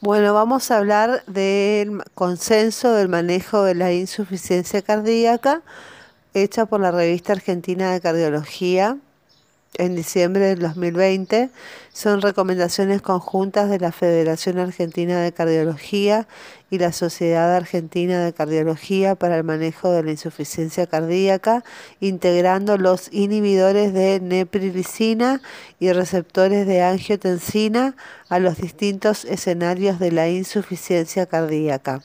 Bueno, vamos a hablar del consenso del manejo de la insuficiencia cardíaca hecha por la revista argentina de cardiología en diciembre del 2020. Son recomendaciones conjuntas de la Federación Argentina de Cardiología y la Sociedad Argentina de Cardiología para el manejo de la insuficiencia cardíaca, integrando los inhibidores de neprilicina y receptores de angiotensina a los distintos escenarios de la insuficiencia cardíaca.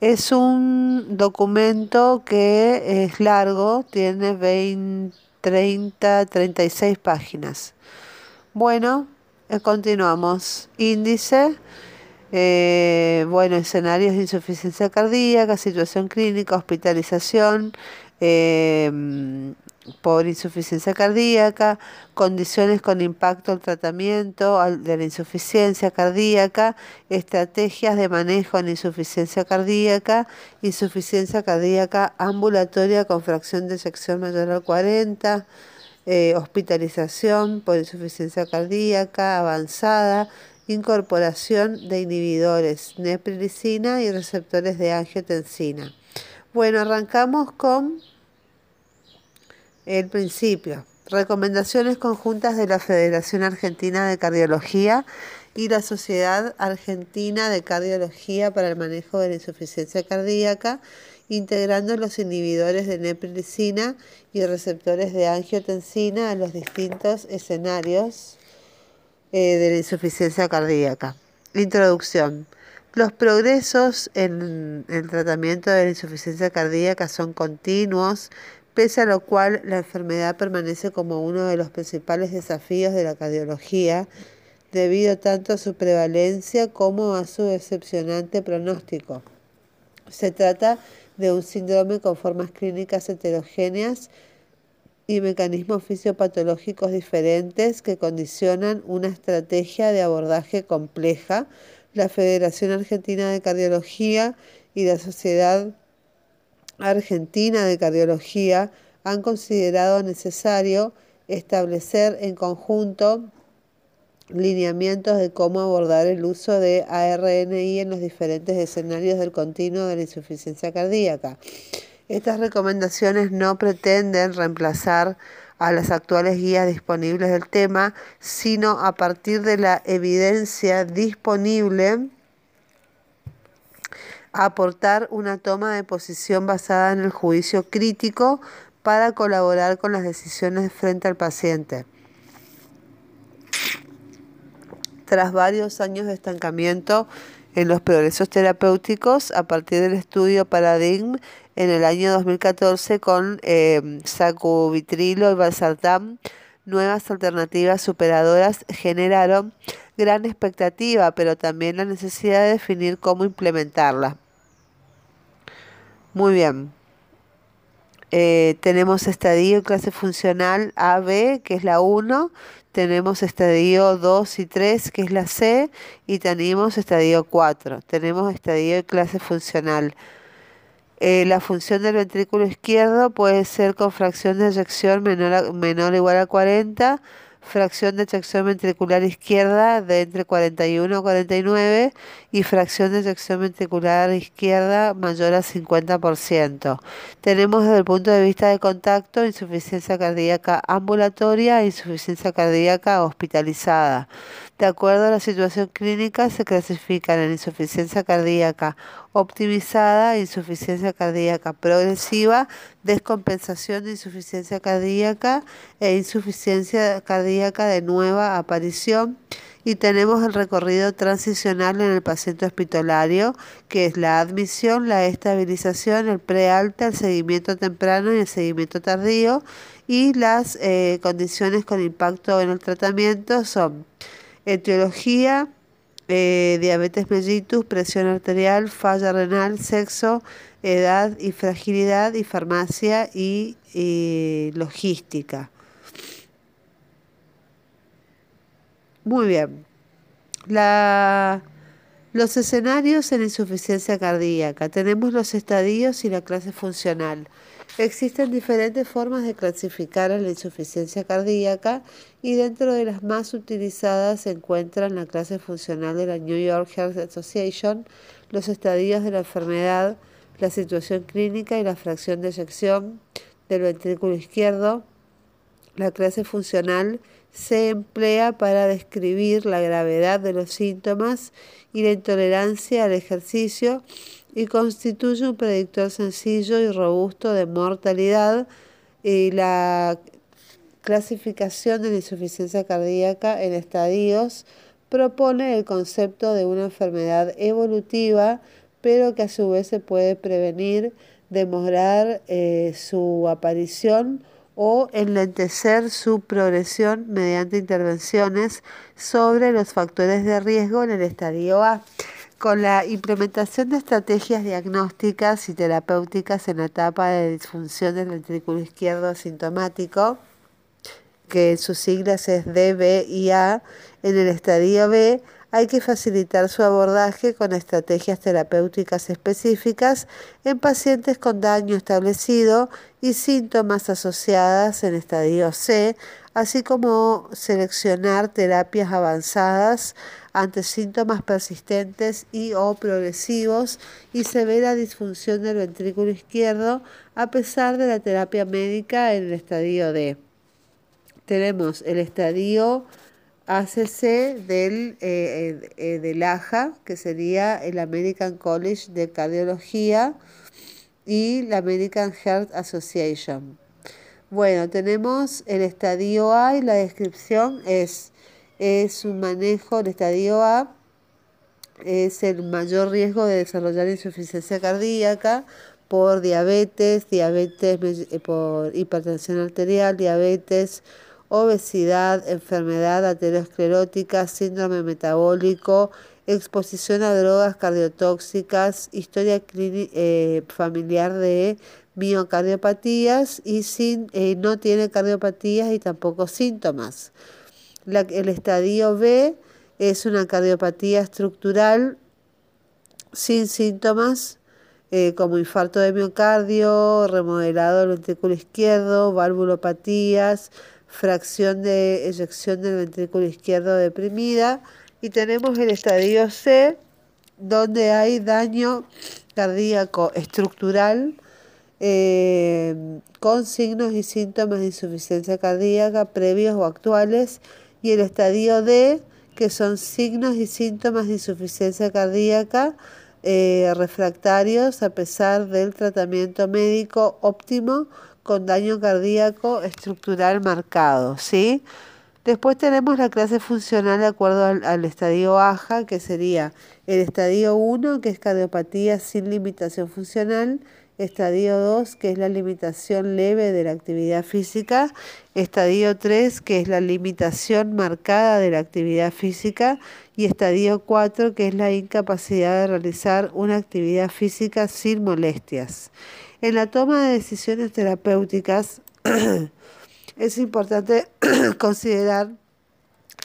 Es un documento que es largo, tiene 20 30, 36 páginas. Bueno, eh, continuamos. Índice. Eh, bueno, escenarios de insuficiencia cardíaca, situación clínica, hospitalización eh, por insuficiencia cardíaca, condiciones con impacto al tratamiento de la insuficiencia cardíaca, estrategias de manejo en insuficiencia cardíaca, insuficiencia cardíaca ambulatoria con fracción de sección mayor al 40, eh, hospitalización por insuficiencia cardíaca avanzada, incorporación de inhibidores neprilicina y receptores de angiotensina. Bueno, arrancamos con el principio. Recomendaciones conjuntas de la Federación Argentina de Cardiología y la Sociedad Argentina de Cardiología para el manejo de la insuficiencia cardíaca, integrando los inhibidores de neprilicina y receptores de angiotensina a los distintos escenarios eh, de la insuficiencia cardíaca. Introducción. Los progresos en el tratamiento de la insuficiencia cardíaca son continuos, pese a lo cual la enfermedad permanece como uno de los principales desafíos de la cardiología, debido tanto a su prevalencia como a su decepcionante pronóstico. Se trata de un síndrome con formas clínicas heterogéneas y mecanismos fisiopatológicos diferentes que condicionan una estrategia de abordaje compleja. La Federación Argentina de Cardiología y la Sociedad Argentina de Cardiología han considerado necesario establecer en conjunto lineamientos de cómo abordar el uso de ARNI en los diferentes escenarios del continuo de la insuficiencia cardíaca. Estas recomendaciones no pretenden reemplazar a las actuales guías disponibles del tema, sino a partir de la evidencia disponible aportar una toma de posición basada en el juicio crítico para colaborar con las decisiones frente al paciente. Tras varios años de estancamiento en los progresos terapéuticos, a partir del estudio Paradigm en el año 2014 con eh, sacubitrilo y valsartán, nuevas alternativas superadoras generaron gran expectativa, pero también la necesidad de definir cómo implementarla. Muy bien. Eh, tenemos estadio clase funcional AB, que es la 1. Tenemos estadio 2 y 3, que es la C. Y tenemos estadio 4. Tenemos estadio clase funcional. Eh, la función del ventrículo izquierdo puede ser con fracción de eyección menor, menor o igual a 40 fracción de eyección ventricular izquierda de entre 41 y 49 y fracción de eyección ventricular izquierda mayor a 50%. Tenemos desde el punto de vista de contacto insuficiencia cardíaca ambulatoria e insuficiencia cardíaca hospitalizada. De acuerdo a la situación clínica, se clasifican en insuficiencia cardíaca optimizada, insuficiencia cardíaca progresiva, descompensación de insuficiencia cardíaca e insuficiencia cardíaca de nueva aparición. Y tenemos el recorrido transicional en el paciente hospitalario, que es la admisión, la estabilización, el prealta, el seguimiento temprano y el seguimiento tardío. Y las eh, condiciones con impacto en el tratamiento son etiología, eh, diabetes mellitus, presión arterial, falla renal, sexo, edad y fragilidad y farmacia y, logística. Muy bien. los escenarios en insuficiencia cardíaca. Tenemos los estadios y la clase funcional. Existen diferentes formas de clasificar la insuficiencia cardíaca y dentro de las más utilizadas se encuentran la clase funcional de la New York Heart Association, los estadios de la enfermedad, la situación clínica y la fracción de eyección del ventrículo izquierdo. La clase funcional se emplea para describir la gravedad de los síntomas y la intolerancia al ejercicio y constituye un predictor sencillo y robusto de mortalidad y la clasificación de la insuficiencia cardíaca en estadios propone el concepto de una enfermedad evolutiva, pero que a su vez se puede prevenir, demorar eh, su aparición o enlentecer su progresión mediante intervenciones sobre los factores de riesgo en el estadio A. Con la implementación de estrategias diagnósticas y terapéuticas en la etapa de disfunción del ventrículo izquierdo asintomático, que en sus siglas es D, y A, en el estadio B, hay que facilitar su abordaje con estrategias terapéuticas específicas en pacientes con daño establecido y síntomas asociadas en estadio C, así como seleccionar terapias avanzadas ante síntomas persistentes y o progresivos y severa disfunción del ventrículo izquierdo a pesar de la terapia médica en el estadio D. Tenemos el estadio ACC del, eh, eh, del AJA, que sería el American College de Cardiología y la American Heart Association. Bueno, tenemos el estadio A y la descripción es, es un manejo, el estadio A es el mayor riesgo de desarrollar insuficiencia cardíaca por diabetes, diabetes eh, por hipertensión arterial, diabetes, obesidad, enfermedad aterosclerótica, síndrome metabólico, exposición a drogas cardiotóxicas, historia eh, familiar de miocardiopatías y sin, eh, no tiene cardiopatías y tampoco síntomas. El estadio B es una cardiopatía estructural sin síntomas eh, como infarto de miocardio, remodelado del ventrículo izquierdo, válvulopatías, fracción de eyección del ventrículo izquierdo deprimida. Y tenemos el estadio C donde hay daño cardíaco estructural eh, con signos y síntomas de insuficiencia cardíaca previos o actuales y el estadio D que son signos y síntomas de insuficiencia cardíaca eh, refractarios a pesar del tratamiento médico óptimo con daño cardíaco estructural marcado, ¿sí? Después tenemos la clase funcional de acuerdo al, estadio AJA, que sería el estadio 1, que es cardiopatía sin limitación funcional, estadio 2, que es la limitación leve de la actividad física, estadio 3, que es la limitación marcada de la actividad física, y estadio 4, que es la incapacidad de realizar una actividad física sin molestias. En la toma de decisiones terapéuticas es importante considerar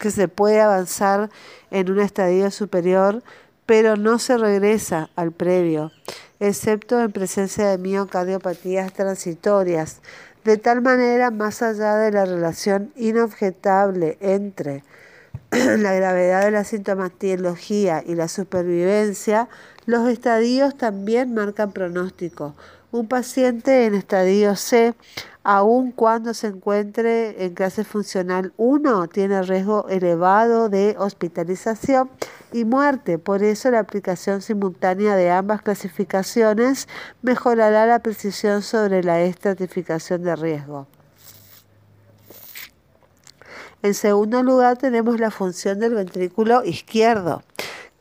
que se puede avanzar en un estadio superior, pero no se regresa al previo, excepto en presencia de miocardiopatías transitorias, de tal manera más allá de la relación inobjetable entre la gravedad de la sintomatología y la supervivencia, los estadios también marcan pronóstico, un paciente en estadio C, aun cuando se encuentre en clase funcional 1, tiene riesgo elevado de hospitalización y muerte. Por eso la aplicación simultánea de ambas clasificaciones mejorará la precisión sobre la estratificación de riesgo. En segundo lugar tenemos la función del ventrículo izquierdo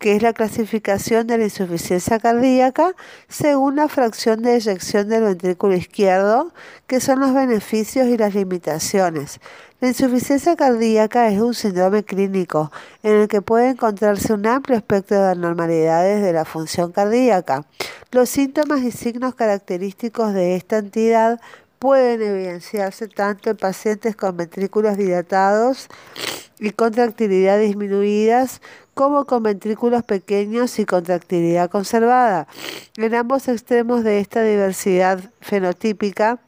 que es la clasificación de la insuficiencia cardíaca según la fracción de eyección del ventrículo izquierdo, que son los beneficios y las limitaciones. La insuficiencia cardíaca es un síndrome clínico en el que puede encontrarse un amplio espectro de anormalidades de la función cardíaca. Los síntomas y signos característicos de esta entidad pueden evidenciarse tanto en pacientes con ventrículos dilatados y contractilidad disminuidas como con ventrículos pequeños y contractilidad conservada. En ambos extremos de esta diversidad fenotípica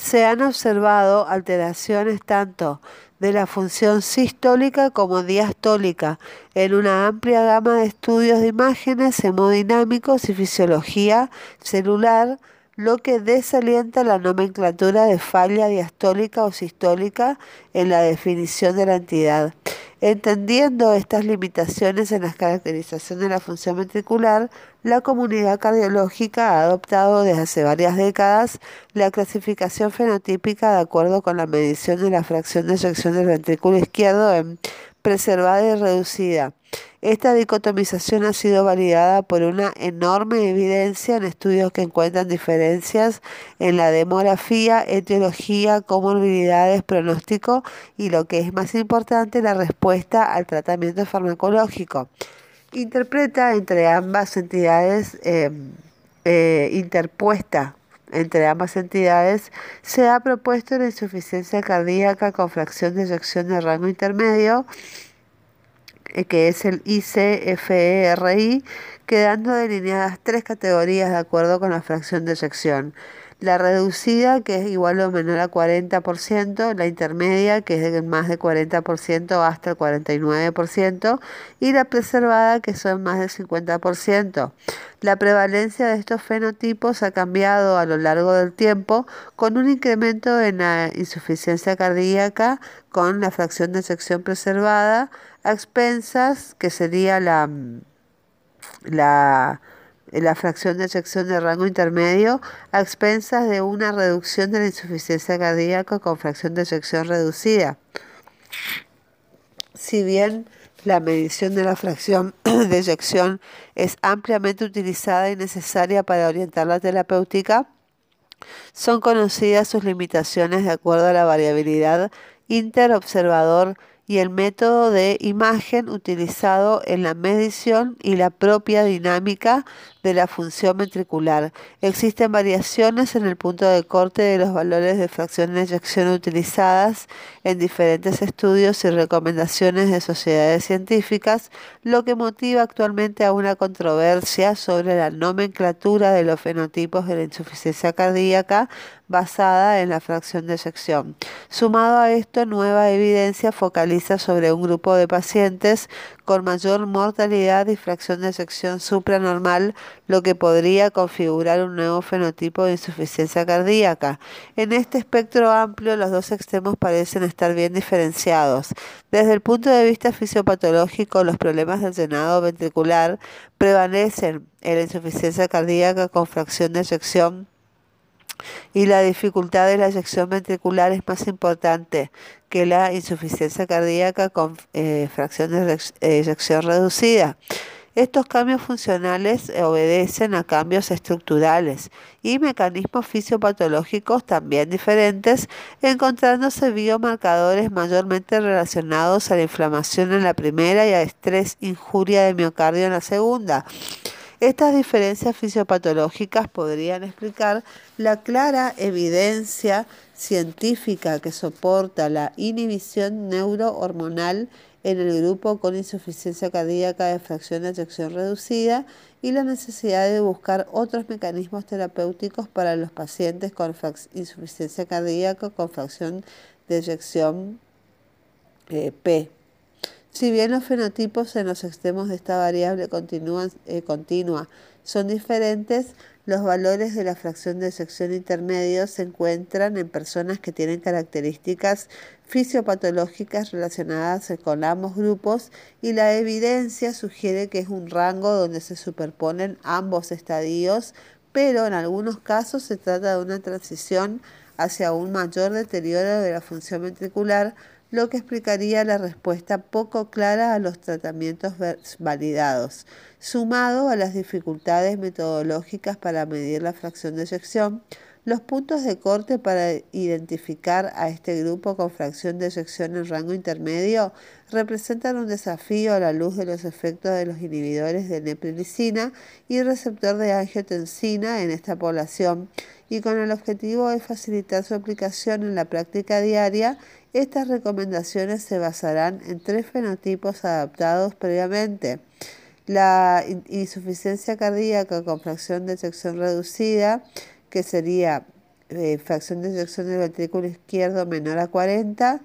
se han observado alteraciones tanto de la función sistólica como diastólica en una amplia gama de estudios de imágenes hemodinámicos y fisiología celular, lo que desalienta la nomenclatura de falla diastólica o sistólica en la definición de la entidad. Entendiendo estas limitaciones en la caracterización de la función ventricular, la comunidad cardiológica ha adoptado desde hace varias décadas la clasificación fenotípica de acuerdo con la medición de la fracción de eyección del ventrículo izquierdo en preservada y reducida. Esta dicotomización ha sido validada por una enorme evidencia en estudios que encuentran diferencias en la demografía, etiología, comorbilidades, pronóstico y lo que es más importante, la respuesta al tratamiento farmacológico. Interpreta entre ambas entidades em, eh, interpuesta entre ambas entidades, se ha propuesto la insuficiencia cardíaca con fracción de eyección de rango intermedio, que es el ICFERI, quedando delineadas tres categorías de acuerdo con la fracción de eyección la reducida, que es igual o menor a 40%, la intermedia, que es de más de 40% hasta el 49%, y la preservada, que son más del 50%. La prevalencia de estos fenotipos ha cambiado a lo largo del tiempo, con un incremento en la insuficiencia cardíaca con la fracción de sección preservada, a expensas, que sería la, la la fracción de eyección de rango intermedio a expensas de una reducción de la insuficiencia cardíaca con fracción de eyección reducida. Si bien la medición de la fracción de eyección es ampliamente utilizada y necesaria para orientar la terapéutica, son conocidas sus limitaciones de acuerdo a la variabilidad interobservador y el método de imagen utilizado en la medición y la propia dinámica de la función ventricular. Existen variaciones en el punto de corte de los valores de fracción de eyección utilizadas en diferentes estudios y recomendaciones de sociedades científicas, lo que motiva actualmente a una controversia sobre la nomenclatura de los fenotipos de la insuficiencia cardíaca basada en la fracción de eyección. Sumado a esto, nueva evidencia focaliza sobre un grupo de pacientes con mayor mortalidad y fracción de eyección supranormal, lo que podría configurar un nuevo fenotipo de insuficiencia cardíaca. En este espectro amplio, los dos extremos parecen estar bien diferenciados. Desde el punto de vista fisiopatológico, los problemas del llenado ventricular prevalecen en la insuficiencia cardíaca con fracción de eyección y la dificultad de la eyección ventricular es más importante que la insuficiencia cardíaca con eh, fracción de eyección reducida. Estos cambios funcionales obedecen a cambios estructurales y mecanismos fisiopatológicos también diferentes, encontrándose biomarcadores mayormente relacionados a la inflamación en la primera y a estrés injuria de miocardio en la segunda. Estas diferencias fisiopatológicas podrían explicar la clara evidencia científica que soporta la inhibición neurohormonal en el grupo con insuficiencia cardíaca de fracción de eyección reducida y la necesidad de buscar otros mecanismos terapéuticos para los pacientes con insuficiencia cardíaca con fracción de eyección eh, P. Si bien los fenotipos en los extremos de esta variable eh, continua son diferentes, los valores de la fracción de sección intermedio se encuentran en personas que tienen características fisiopatológicas relacionadas con ambos grupos y la evidencia sugiere que es un rango donde se superponen ambos estadios, pero en algunos casos se trata de una transición hacia un mayor deterioro de la función ventricular lo que explicaría la respuesta poco clara a los tratamientos validados, sumado a las dificultades metodológicas para medir la fracción de eyección, los puntos de corte para identificar a este grupo con fracción de eyección en rango intermedio representan un desafío a la luz de los efectos de los inhibidores de neprilicina y receptor de angiotensina en esta población y con el objetivo de facilitar su aplicación en la práctica diaria Estas recomendaciones se basarán en tres fenotipos adaptados previamente. La insuficiencia cardíaca con fracción de eyección reducida, que sería eh, fracción de eyección del ventrículo izquierdo menor a 40,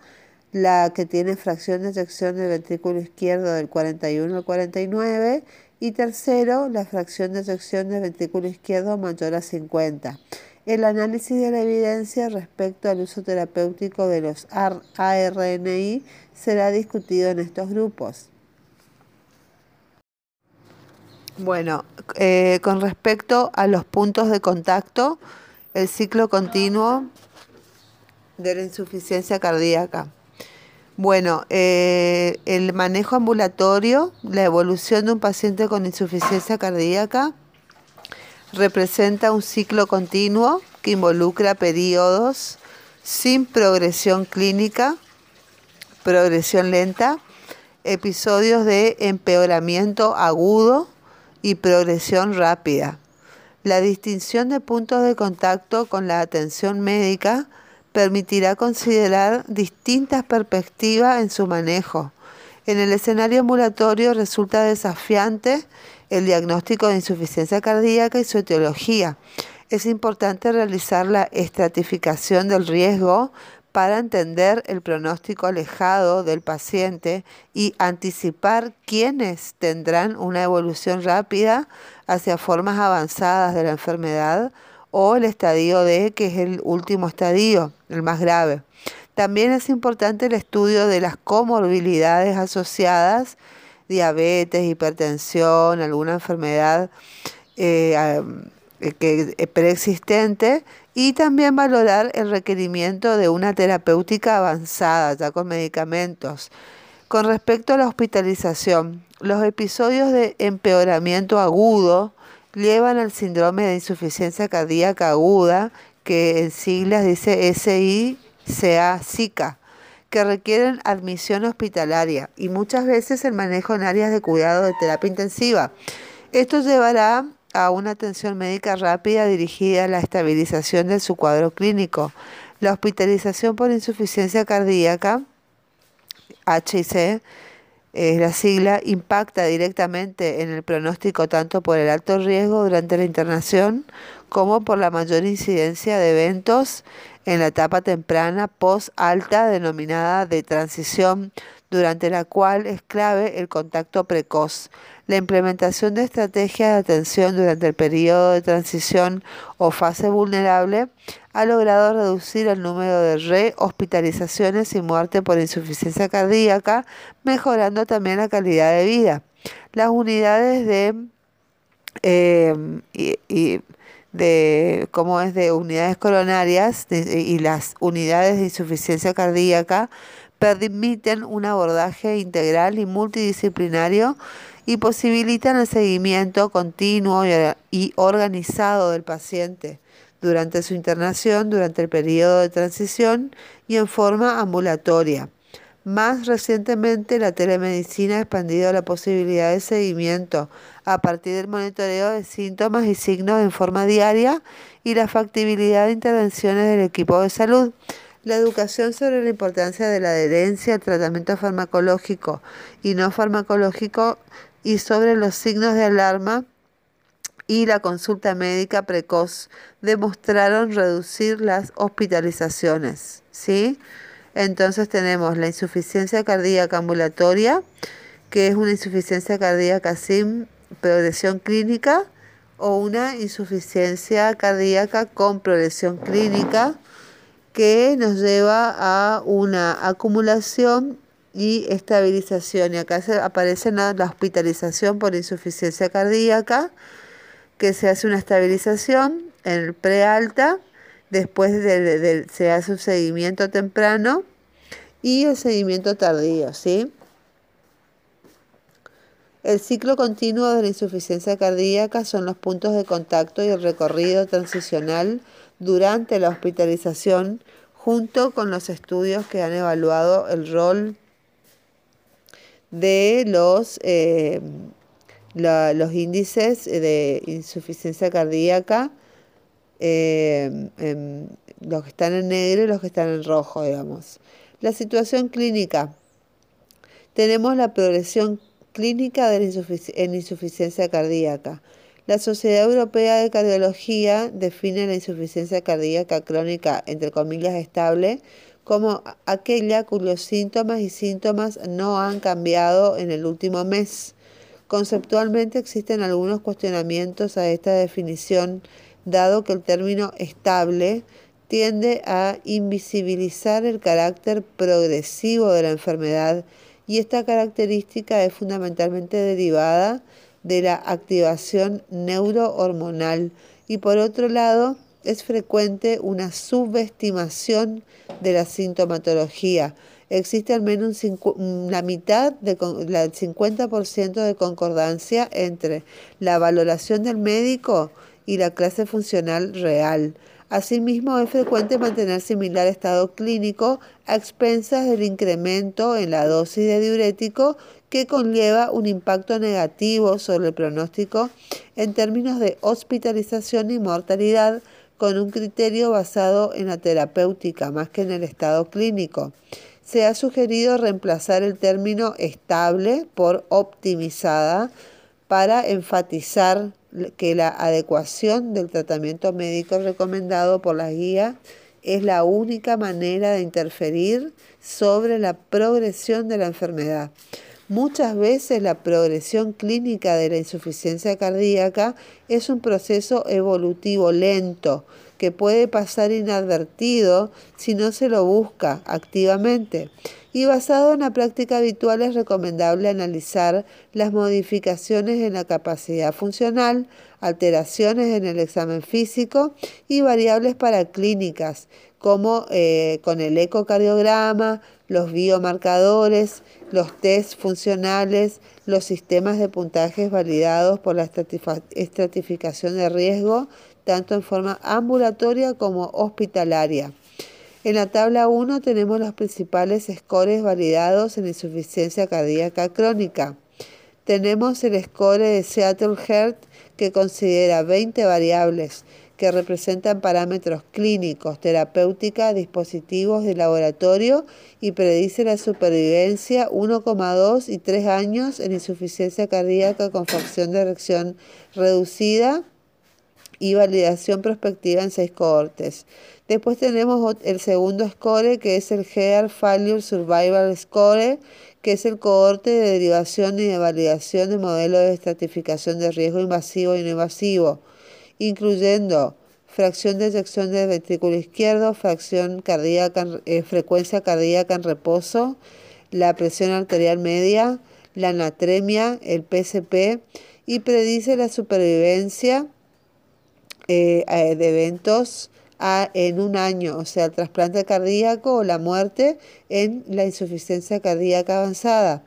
la que tiene fracción de eyección del ventrículo izquierdo del 41 al 49 y tercero, la fracción de eyección del ventrículo izquierdo mayor a 50 el análisis de la evidencia respecto al uso terapéutico de los ARNI será discutido en estos grupos. Bueno, eh, con respecto a los puntos de contacto, el ciclo continuo de la insuficiencia cardíaca. Bueno, eh, el manejo ambulatorio, la evolución de un paciente con insuficiencia cardíaca, representa un ciclo continuo que involucra periodos sin progresión clínica, progresión lenta, episodios de empeoramiento agudo y progresión rápida. La distinción de puntos de contacto con la atención médica permitirá considerar distintas perspectivas en su manejo. En el escenario ambulatorio resulta desafiante el diagnóstico de insuficiencia cardíaca y su etiología. Es importante realizar la estratificación del riesgo para entender el pronóstico alejado del paciente y anticipar quiénes tendrán una evolución rápida hacia formas avanzadas de la enfermedad o el estadio D, que es el último estadio, el más grave. También es importante el estudio de las comorbilidades asociadas diabetes, hipertensión, alguna enfermedad eh, eh, que, eh, preexistente y también valorar el requerimiento de una terapéutica avanzada, ya con medicamentos. Con respecto a la hospitalización, los episodios de empeoramiento agudo llevan al síndrome de insuficiencia cardíaca aguda, que en siglas dice SICA que requieren admisión hospitalaria y muchas veces el manejo en áreas de cuidado de terapia intensiva. Esto llevará a una atención médica rápida dirigida a la estabilización de su cuadro clínico. La hospitalización por insuficiencia cardíaca, HIC, es la sigla, impacta directamente en el pronóstico tanto por el alto riesgo durante la internación como por la mayor incidencia de eventos en la etapa temprana post-alta denominada de transición, durante la cual es clave el contacto precoz. La implementación de estrategias de atención durante el periodo de transición o fase vulnerable ha logrado reducir el número de rehospitalizaciones y muerte por insuficiencia cardíaca, mejorando también la calidad de vida. Las unidades de eh, y de cómo es de unidades coronarias y las unidades de insuficiencia cardíaca permiten un abordaje integral y multidisciplinario y posibilitan el seguimiento continuo y organizado del paciente durante su internación, durante el periodo de transición y en forma ambulatoria. Más recientemente, la telemedicina ha expandido la posibilidad de seguimiento a partir del monitoreo de síntomas y signos en forma diaria y la factibilidad de intervenciones del equipo de salud. La educación sobre la importancia de la adherencia al tratamiento farmacológico y no farmacológico y sobre los signos de alarma y la consulta médica precoz demostraron reducir las hospitalizaciones. ¿sí? Entonces tenemos la insuficiencia cardíaca ambulatoria, que es una insuficiencia cardíaca sin progresión clínica, o una insuficiencia cardíaca con progresión clínica, que nos lleva a una acumulación y estabilización. Y acá aparece la hospitalización por insuficiencia cardíaca, que se hace una estabilización en el prealta después se hace un seguimiento temprano y el seguimiento tardío, ¿sí? El ciclo continuo de la insuficiencia cardíaca son los puntos de contacto y el recorrido transicional durante la hospitalización junto con los estudios que han evaluado el rol de los, eh, los índices de insuficiencia cardíaca eh, los que están en negro y los que están en rojo, digamos. La situación clínica. Tenemos la progresión clínica de en insuficiencia cardíaca. La Sociedad Europea de Cardiología define la insuficiencia cardíaca crónica, entre comillas, estable, como aquella cuyos síntomas y síntomas no han cambiado en el último mes. Conceptualmente existen algunos cuestionamientos a esta definición, dado que el término estable tiende a invisibilizar el carácter progresivo de la enfermedad y esta característica es fundamentalmente derivada de la activación neurohormonal y por otro lado es frecuente una subestimación de la sintomatología. Existe al menos la mitad, del 50% de concordancia entre la valoración del médico y la clase funcional real. Asimismo, es frecuente mantener similar estado clínico a expensas del incremento en la dosis de diurético que conlleva un impacto negativo sobre el pronóstico en términos de hospitalización y mortalidad con un criterio basado en la terapéutica más que en el estado clínico. Se ha sugerido reemplazar el término estable por optimizada para enfatizar que la adecuación del tratamiento médico recomendado por la guía es la única manera de interferir sobre la progresión de la enfermedad. Muchas veces la progresión clínica de la insuficiencia cardíaca es un proceso evolutivo lento que puede pasar inadvertido si no se lo busca activamente. Y basado en la práctica habitual es recomendable analizar las modificaciones en la capacidad funcional, alteraciones en el examen físico y variables paraclínicas como eh, con el ecocardiograma, los biomarcadores, los test funcionales, los sistemas de puntajes validados por la estratificación de riesgo, tanto en forma ambulatoria como hospitalaria. En la tabla 1 tenemos los principales scores validados en insuficiencia cardíaca crónica. Tenemos el score de Seattle Heart que considera 20 variables que representan parámetros clínicos, terapéutica, dispositivos de laboratorio y predice la supervivencia 1,2 y 3 años en insuficiencia cardíaca con facción de erección reducida y validación prospectiva en seis cohortes. Después tenemos el segundo score que es el Heart Failure Survival Score, que es el cohorte de derivación y de validación de modelos de estratificación de riesgo invasivo y no invasivo incluyendo fracción de eyección del ventrículo izquierdo, fracción cardíaca, eh, frecuencia cardíaca en reposo, la presión arterial media, la natremia, el PCP y predice la supervivencia eh, de eventos en un año, o sea, el trasplante cardíaco o la muerte en la insuficiencia cardíaca avanzada.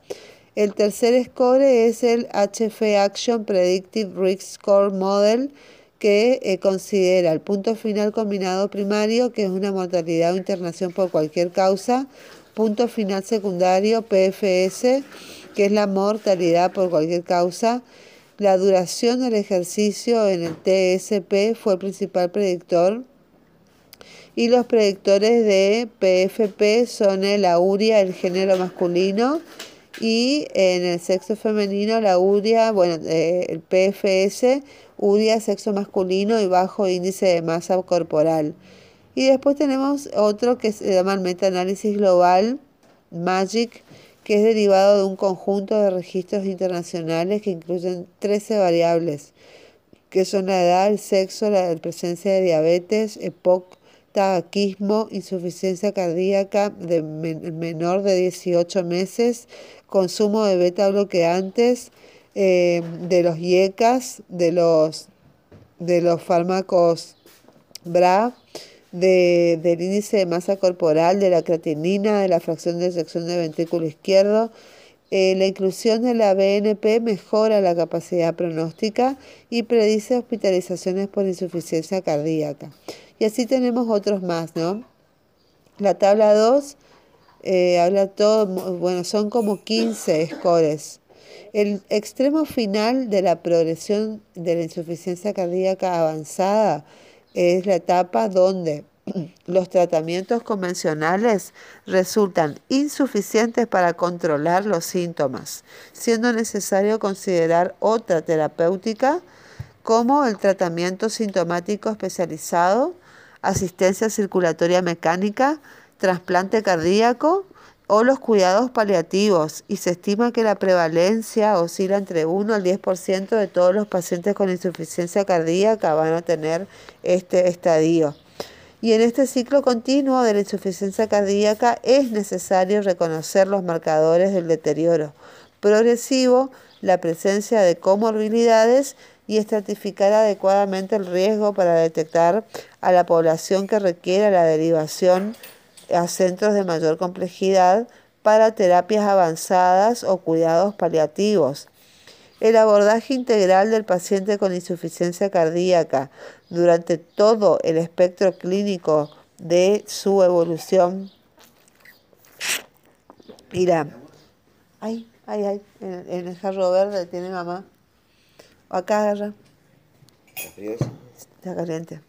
El tercer score es el HF Action Predictive Risk Score Model, que eh, considera el punto final combinado primario, que es una mortalidad o internación por cualquier causa, punto final secundario, PFS, que es la mortalidad por cualquier causa. La duración del ejercicio en el TSP fue el principal predictor. Y los predictores de PFP son el auria, el género masculino, y en el sexo femenino la uria, bueno, eh, el PFS UDIA sexo masculino y bajo índice de masa corporal. Y después tenemos otro que se llama el metaanálisis global, MAGIC, que es derivado de un conjunto de registros internacionales que incluyen 13 variables, que son la edad, el sexo, la presencia de diabetes, EPOC, tabaquismo, insuficiencia cardíaca de menor de 18 meses, consumo de beta bloqueantes, eh, de los IECAS, de los, de los fármacos BRA, de, del índice de masa corporal, de la creatinina, de la fracción de sección del ventrículo izquierdo. Eh, la inclusión de la BNP mejora la capacidad pronóstica y predice hospitalizaciones por insuficiencia cardíaca. Y así tenemos otros más, ¿no? La tabla 2 eh, habla todo, bueno, son como 15 scores el extremo final de la progresión de la insuficiencia cardíaca avanzada es la etapa donde los tratamientos convencionales resultan insuficientes para controlar los síntomas, siendo necesario considerar otra terapéutica como el tratamiento sintomático especializado, asistencia circulatoria mecánica, trasplante cardíaco o los cuidados paliativos y se estima que la prevalencia oscila entre 1 al 10% de todos los pacientes con insuficiencia cardíaca van a tener este estadio. Y en este ciclo continuo de la insuficiencia cardíaca es necesario reconocer los marcadores del deterioro progresivo, la presencia de comorbilidades y estratificar adecuadamente el riesgo para detectar a la población que requiera la derivación a centros de mayor complejidad para terapias avanzadas o cuidados paliativos. El abordaje integral del paciente con insuficiencia cardíaca durante todo el espectro clínico de su evolución. Mira, ay, ay, ay, en, el jarro verde tiene mamá. Acá agarra. Está caliente.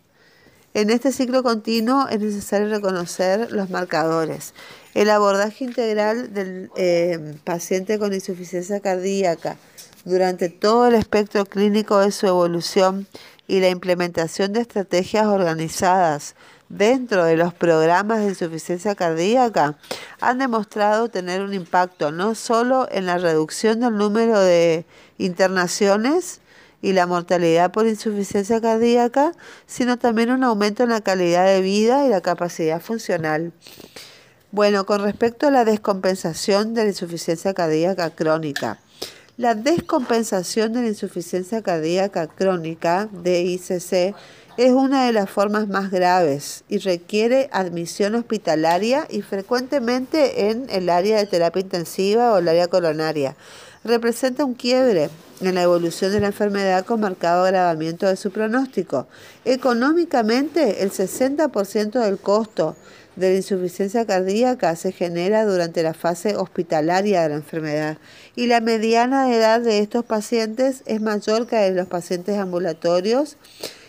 En este ciclo continuo es necesario reconocer los marcadores. El abordaje integral del eh, paciente con insuficiencia cardíaca durante todo el espectro clínico de su evolución y la implementación de estrategias organizadas dentro de los programas de insuficiencia cardíaca han demostrado tener un impacto no solo en la reducción del número de internaciones, y la mortalidad por insuficiencia cardíaca, sino también un aumento en la calidad de vida y la capacidad funcional. Bueno, con respecto a la descompensación de la insuficiencia cardíaca crónica. La descompensación de la insuficiencia cardíaca crónica, DICC, es una de las formas más graves y requiere admisión hospitalaria y frecuentemente en el área de terapia intensiva o el área coronaria representa un quiebre en la evolución de la enfermedad con marcado agravamiento de su pronóstico. Económicamente, el 60% del costo de la insuficiencia cardíaca se genera durante la fase hospitalaria de la enfermedad y la mediana edad de estos pacientes es mayor que la de los pacientes ambulatorios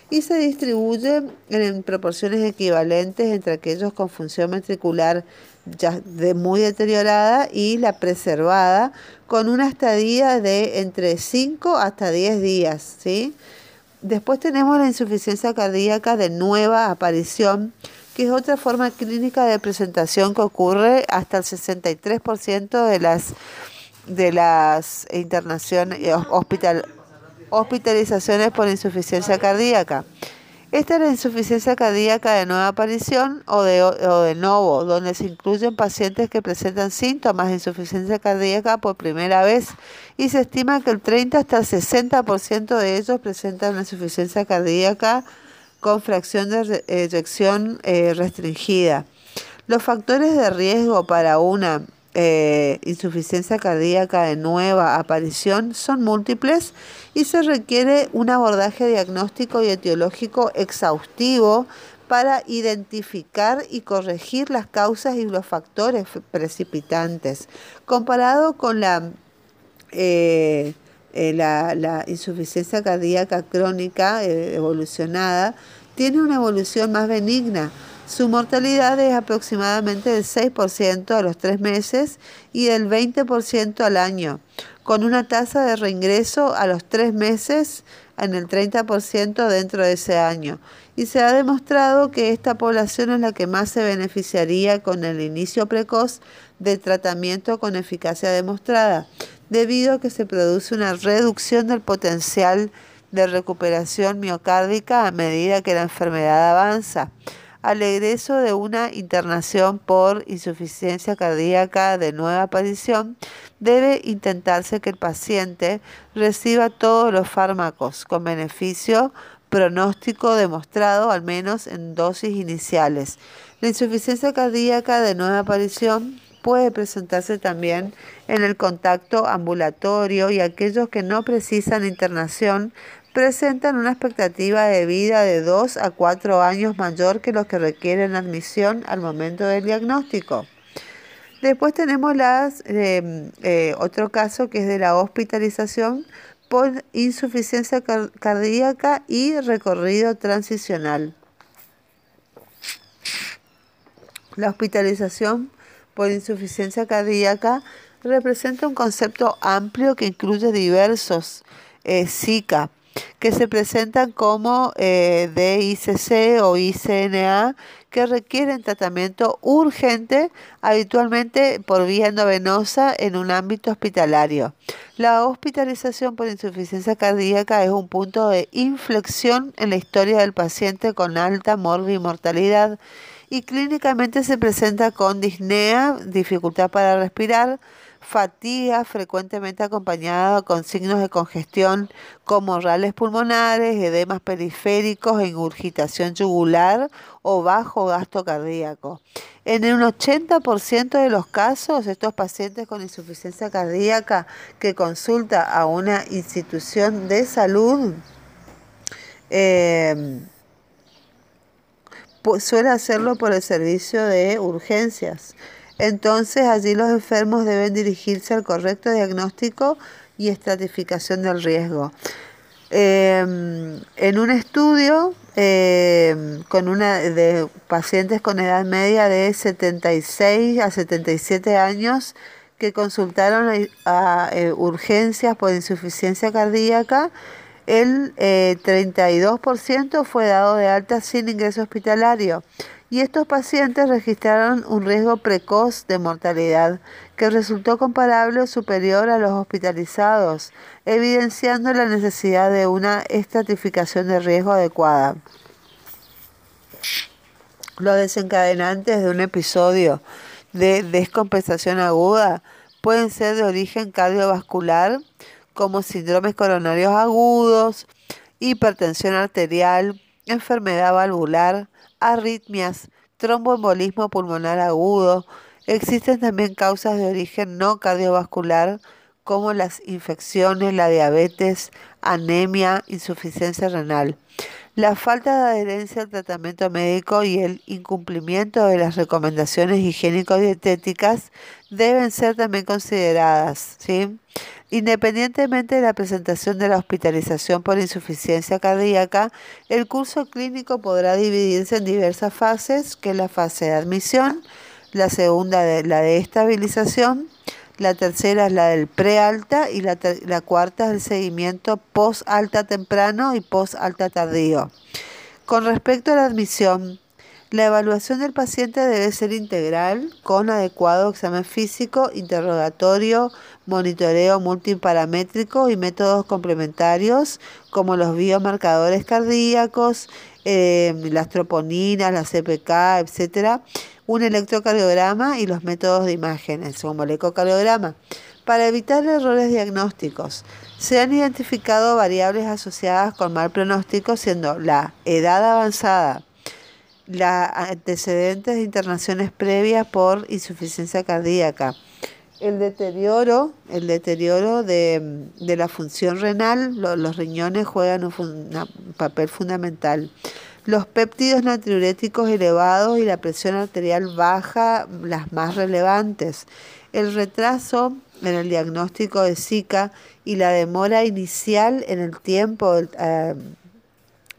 y se distribuye en proporciones equivalentes entre aquellos con función ventricular ya de muy deteriorada y la preservada con una estadía de entre 5 hasta 10 días. ¿sí? Después tenemos la insuficiencia cardíaca de nueva aparición, que es otra forma clínica de presentación que ocurre hasta el 63% de las, de las internaciones, eh, hospital, hospitalizaciones por insuficiencia cardíaca. Esta es la insuficiencia cardíaca de nueva aparición o de, o de novo, donde se incluyen pacientes que presentan síntomas de insuficiencia cardíaca por primera vez y se estima que el 30 hasta el 60% de ellos presentan una insuficiencia cardíaca con fracción de eyección eh, restringida. Los factores de riesgo para una eh, insuficiencia cardíaca de nueva aparición son múltiples y se requiere un abordaje diagnóstico y etiológico exhaustivo para identificar y corregir las causas y los factores precipitantes. Comparado con la, eh, eh, la, insuficiencia cardíaca crónica evolucionada, tiene una evolución más benigna su mortalidad es aproximadamente del 6% a los 3 meses y del 20% al año, con una tasa de reingreso a los 3 meses en el 30% dentro de ese año. Y se ha demostrado que esta población es la que más se beneficiaría con el inicio precoz de tratamiento con eficacia demostrada, debido a que se produce una reducción del potencial de recuperación miocárdica a medida que la enfermedad avanza al egreso de una internación por insuficiencia cardíaca de nueva aparición, debe intentarse que el paciente reciba todos los fármacos con beneficio pronóstico demostrado al menos en dosis iniciales. La insuficiencia cardíaca de nueva aparición puede presentarse también en el contacto ambulatorio y aquellos que no precisan internación presentan una expectativa de vida de 2 a 4 años mayor que los que requieren admisión al momento del diagnóstico. Después tenemos las, em, eh, otro caso que es de la hospitalización por insuficiencia cardíaca y recorrido transicional. La hospitalización por insuficiencia cardíaca representa un concepto amplio que incluye diversos eh, SICA, que se presentan como eh, DICC o ICNA, que requieren tratamiento urgente, habitualmente por vía endovenosa en un ámbito hospitalario. La hospitalización por insuficiencia cardíaca es un punto de inflexión en la historia del paciente con alta mortalidad y clínicamente se presenta con disnea, dificultad para respirar, fatiga frecuentemente acompañada con signos de congestión como rales pulmonares, edemas periféricos, ingurgitación yugular o bajo gasto cardíaco. En un 80% de los casos, estos pacientes con insuficiencia cardíaca que consulta a una institución de salud eh, suele hacerlo por el servicio de urgencias. Entonces allí los enfermos deben dirigirse al correcto diagnóstico y estratificación del riesgo. Em, en un estudio em, con una de pacientes con edad media de 76 a 77 años que consultaron a, eh, urgencias por insuficiencia cardíaca, el 32% eh, fue dado de alta sin ingreso hospitalario y estos pacientes registraron un riesgo precoz de mortalidad que resultó comparable o superior a los hospitalizados, evidenciando la necesidad de una estratificación de riesgo adecuada. Los desencadenantes de un episodio de descompensación aguda pueden ser de origen cardiovascular, como síndromes coronarios agudos, hipertensión arterial, enfermedad valvular, arritmias, tromboembolismo pulmonar agudo. Existen también causas de origen no cardiovascular como las infecciones, la diabetes, anemia, insuficiencia renal. La falta de adherencia al tratamiento médico y el incumplimiento de las recomendaciones higiénico-dietéticas deben ser también consideradas. ¿sí? Independientemente de la presentación de la hospitalización por insuficiencia cardíaca, el curso clínico podrá dividirse en diversas fases, que es la fase de admisión, la segunda la de estabilización, la tercera es la del prealta y la, cuarta es el seguimiento post-alta temprano y post-alta tardío. Con respecto a la admisión, la evaluación del paciente debe ser integral, con adecuado examen físico, interrogatorio, monitoreo multiparamétrico y métodos complementarios como los biomarcadores cardíacos, eh, las troponinas, la CPK, etc., un electrocardiograma y los métodos de imágenes como el ecocardiograma. Para evitar errores diagnósticos, se han identificado variables asociadas con mal pronóstico, siendo la edad avanzada, la antecedentes de internaciones previas por insuficiencia cardíaca, el deterioro, el deterioro de, la función renal, los riñones juegan un, papel fundamental. Los péptidos natriuréticos elevados y la presión arterial baja, las más relevantes. El retraso en el diagnóstico de Zika y la demora inicial en el tiempo eh,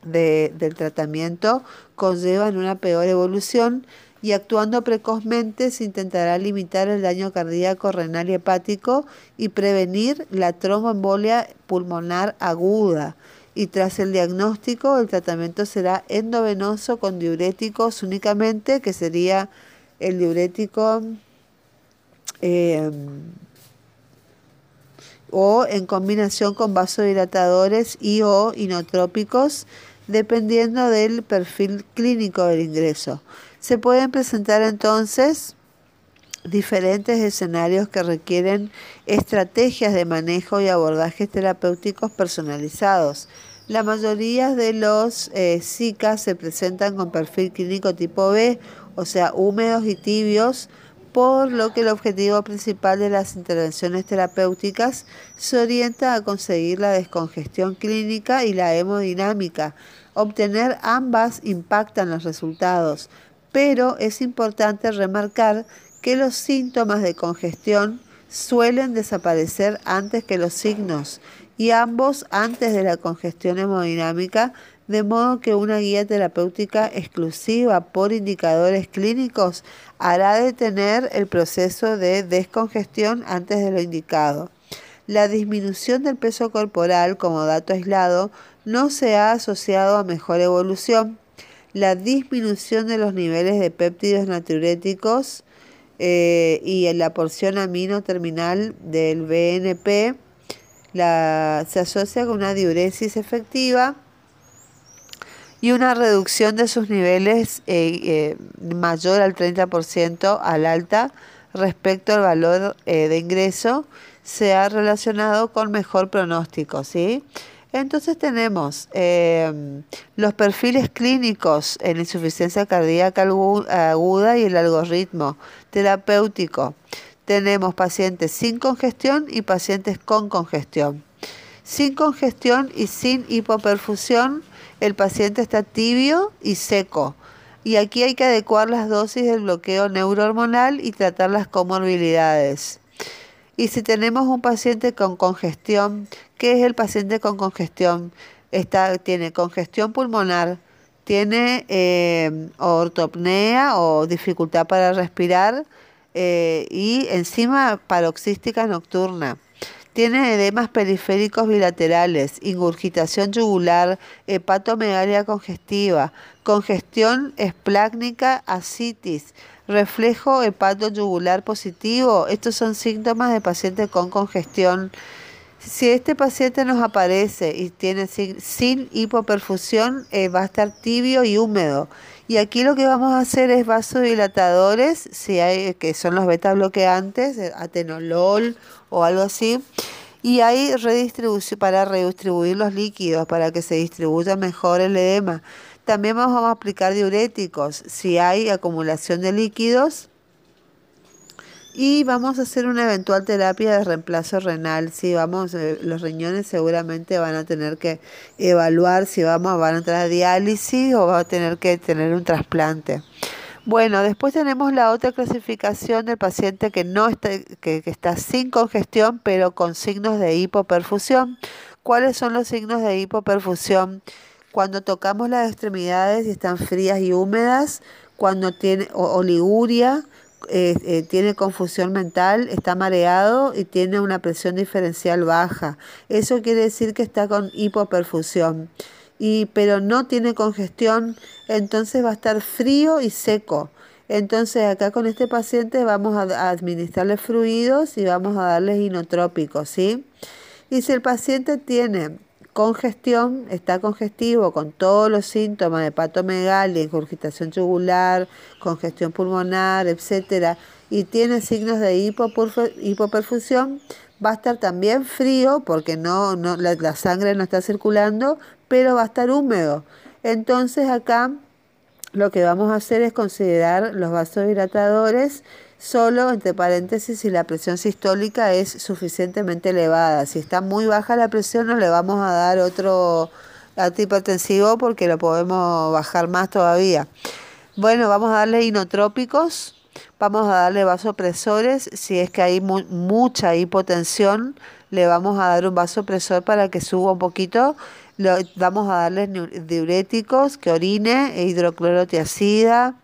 del tratamiento conllevan una peor evolución y actuando precozmente se intentará limitar el daño cardíaco, renal y hepático y prevenir la tromboembolia pulmonar aguda. Y tras el diagnóstico, el tratamiento será endovenoso con diuréticos únicamente, que sería el diurético eh, o en combinación con vasodilatadores y o inotrópicos dependiendo del perfil clínico del ingreso. Se pueden presentar entonces diferentes escenarios que requieren estrategias de manejo y abordajes terapéuticos personalizados. La mayoría de los eh, se presentan con perfil clínico tipo B, o sea, húmedos y tibios, por lo que el objetivo principal de las intervenciones terapéuticas se orienta a conseguir la descongestión clínica y la hemodinámica. Obtener ambas impactan los resultados, pero es importante remarcar que los síntomas de congestión suelen desaparecer antes que los signos y ambos antes de la congestión hemodinámica de modo que una guía terapéutica exclusiva por indicadores clínicos hará detener el proceso de descongestión antes de lo indicado. La disminución del peso corporal como dato aislado no se ha asociado a mejor evolución. La disminución de los niveles de péptidos natriuréticos eh, y en la porción amino terminal del BNP se asocia con una diuresis efectiva y una reducción de sus niveles eh, eh, mayor al 30% al alta respecto al valor eh, de ingreso se ha relacionado con mejor pronóstico, ¿sí? Entonces tenemos los perfiles clínicos en insuficiencia cardíaca aguda y el algoritmo terapéutico. Tenemos pacientes sin congestión y pacientes con congestión. Sin congestión y sin hipoperfusión el paciente está tibio y seco. Y aquí hay que adecuar las dosis del bloqueo neurohormonal y tratar las comorbilidades. Y si tenemos un paciente con congestión, ¿qué es el paciente con congestión? Está, tiene congestión pulmonar, tiene eh, ortopnea o dificultad para respirar eh, y encima paroxística nocturna. Tiene edemas periféricos bilaterales, ingurgitación yugular, hepatomegalia congestiva, congestión esplácnica, asitis, reflejo hepatoyugular positivo. Estos son síntomas de paciente con congestión. Si este paciente nos aparece y tiene sin, hipoperfusión, eh, va a estar tibio y húmedo. Y aquí lo que vamos a hacer es vasodilatadores, si hay, que son los beta bloqueantes, eh, atenolol o algo así. Y hay redistribución para redistribuir los líquidos, para que se distribuya mejor el edema. También vamos a aplicar diuréticos si hay acumulación de líquidos. Y vamos a hacer una eventual terapia de reemplazo renal. Si vamos, eh, los riñones seguramente van a tener que evaluar si vamos, van a entrar a diálisis o va a tener que tener un trasplante. Bueno, después tenemos la otra clasificación del paciente que no está, que, está sin congestión, pero con signos de hipoperfusión. ¿Cuáles son los signos de hipoperfusión? Cuando tocamos las extremidades y están frías y húmedas, cuando tiene oliguria, eh, eh, tiene confusión mental, está mareado y tiene una presión diferencial baja. Eso quiere decir que está con hipoperfusión y, pero no tiene congestión, entonces va a estar frío y seco. Entonces acá con este paciente vamos a, administrarle fluidos y vamos a darle inotrópicos, ¿sí? Y si el paciente tiene congestión, está congestivo con todos los síntomas de hepatomegalia, ingurgitación yugular, congestión pulmonar, etcétera, y tiene signos de hipoperfusión, va a estar también frío porque no, no la sangre no está circulando, pero va a estar húmedo. Entonces acá lo que vamos a hacer es considerar los vasodilatadores solo entre paréntesis si la presión sistólica es suficientemente elevada. Si está muy baja la presión no le vamos a dar otro antihipertensivo porque lo podemos bajar más todavía. Bueno, vamos a darle inotrópicos, vamos a darle vasopresores si es que hay mucha hipotensión, le vamos a dar un vasopresor para que suba un poquito vamos a darles diuréticos, que orine, e hidroclorotiazida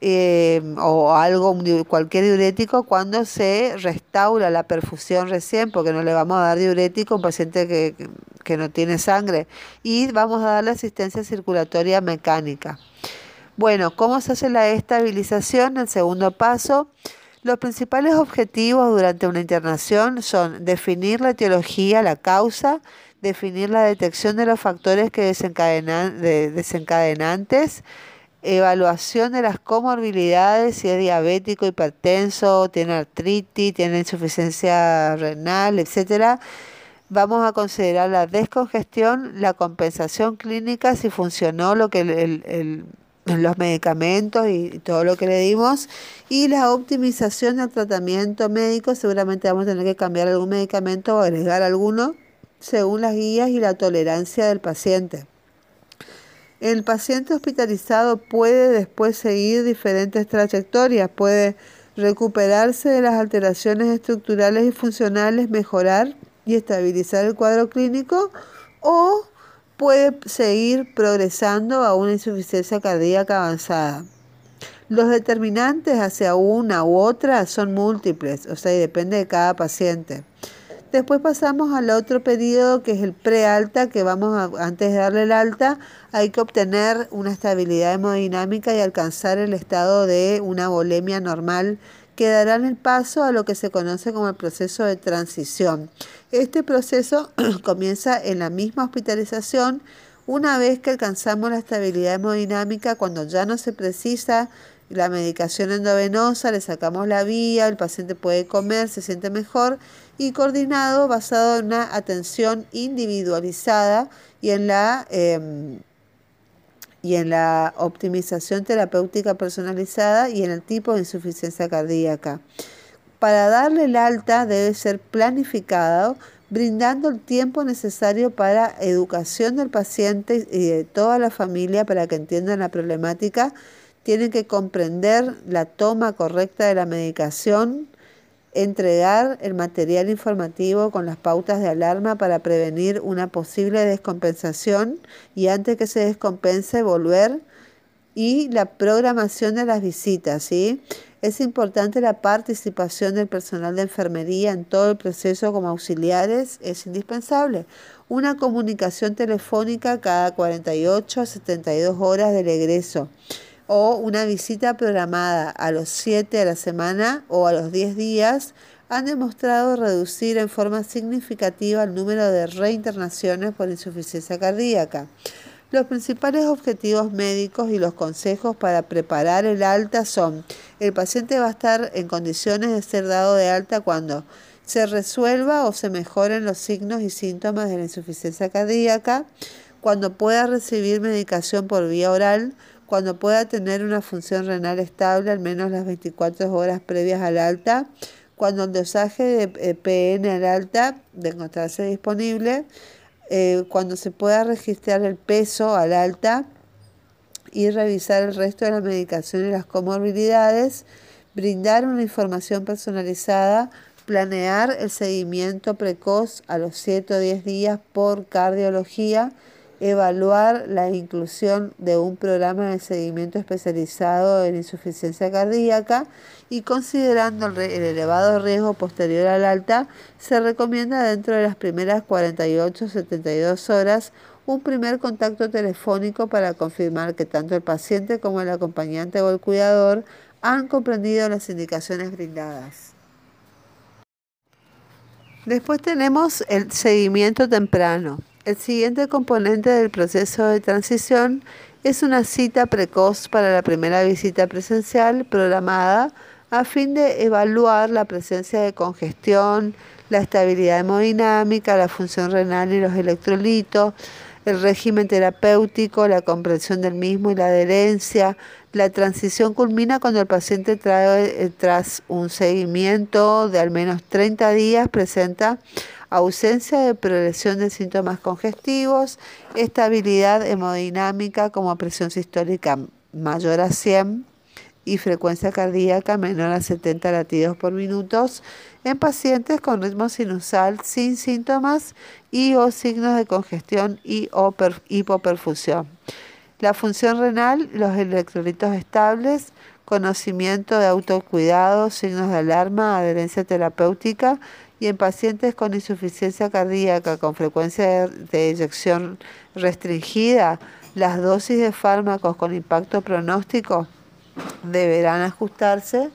eh, o algo, cualquier diurético cuando se restaura la perfusión recién, porque no le vamos a dar diurético a un paciente que, que no tiene sangre. Y vamos a darle asistencia circulatoria mecánica. Bueno, ¿cómo se hace la estabilización? El segundo paso. Los principales objetivos durante una internación son definir la etiología, la causa, definir la detección de los factores que desencadenan, desencadenantes, evaluación de las comorbilidades, si es diabético, hipertenso, tiene artritis, tiene insuficiencia renal, etcétera. Vamos a considerar la descongestión, la compensación clínica, si funcionó lo que el, los medicamentos y todo lo que le dimos y la optimización del tratamiento médico seguramente vamos a tener que cambiar algún medicamento o agregar alguno según las guías y la tolerancia del paciente. El paciente hospitalizado puede después seguir diferentes trayectorias, puede recuperarse de las alteraciones estructurales y funcionales, mejorar y estabilizar el cuadro clínico o puede seguir progresando a una insuficiencia cardíaca avanzada. Los determinantes hacia una u otra son múltiples, o sea, depende de cada paciente. Después pasamos al otro periodo que es el prealta, que vamos a, antes de darle el alta, hay que obtener una estabilidad hemodinámica y alcanzar el estado de una volemia normal que darán el paso a lo que se conoce como el proceso de transición. Este proceso comienza en la misma hospitalización una vez que alcanzamos la estabilidad hemodinámica, cuando ya no se precisa la medicación endovenosa, le sacamos la vía, el paciente puede comer, se siente mejor y coordinado basado en una atención individualizada y en la, em, y en la optimización terapéutica personalizada y en el tipo de insuficiencia cardíaca. Para darle el alta debe ser planificado brindando el tiempo necesario para educación del paciente y de toda la familia para que entiendan la problemática. Tienen que comprender la toma correcta de la medicación, entregar el material informativo con las pautas de alarma para prevenir una posible descompensación y antes que se descompense volver y la programación de las visitas, ¿sí? Es importante la participación del personal de enfermería en todo el proceso como auxiliares, es indispensable. Una comunicación telefónica cada 48 a 72 horas del egreso o una visita programada a los 7 de la semana o a los 10 días han demostrado reducir en forma significativa el número de reinternaciones por insuficiencia cardíaca. Los principales objetivos médicos y los consejos para preparar el alta son, el paciente va a estar en condiciones de ser dado de alta cuando se resuelva o se mejoren los signos y síntomas de la insuficiencia cardíaca, cuando pueda recibir medicación por vía oral, cuando pueda tener una función renal estable al menos las 24 horas previas al alta, cuando el dosaje de eh, PN al alta de encontrarse disponible, eh, cuando se pueda registrar el peso al alta y revisar el resto de la medicación y las comorbilidades, brindar una información personalizada, planear el seguimiento precoz a los 7 o 10 días por cardiología, evaluar la inclusión de un programa de seguimiento especializado en insuficiencia cardíaca y considerando el, elevado riesgo posterior al alta, se recomienda dentro de las primeras 48-72 horas un primer contacto telefónico para confirmar que tanto el paciente como el acompañante o el cuidador han comprendido las indicaciones brindadas. Después tenemos el seguimiento temprano. El siguiente componente del proceso de transición es una cita precoz para la primera visita presencial programada a fin de evaluar la presencia de congestión, la estabilidad hemodinámica, la función renal y los electrolitos, el régimen terapéutico, la comprensión del mismo y la adherencia. La transición culmina cuando el paciente trae, eh, tras un seguimiento de al menos 30 días presenta ausencia de progresión de síntomas congestivos, estabilidad hemodinámica como presión sistólica mayor a 100 y frecuencia cardíaca menor a 70 latidos por minuto en pacientes con ritmo sinusal sin síntomas y o signos de congestión y o hipoperfusión. La función renal, los electrolitos estables, conocimiento de autocuidado, signos de alarma, adherencia terapéutica y en pacientes con insuficiencia cardíaca con frecuencia de eyección restringida, las dosis de fármacos con impacto pronóstico deberán ajustarse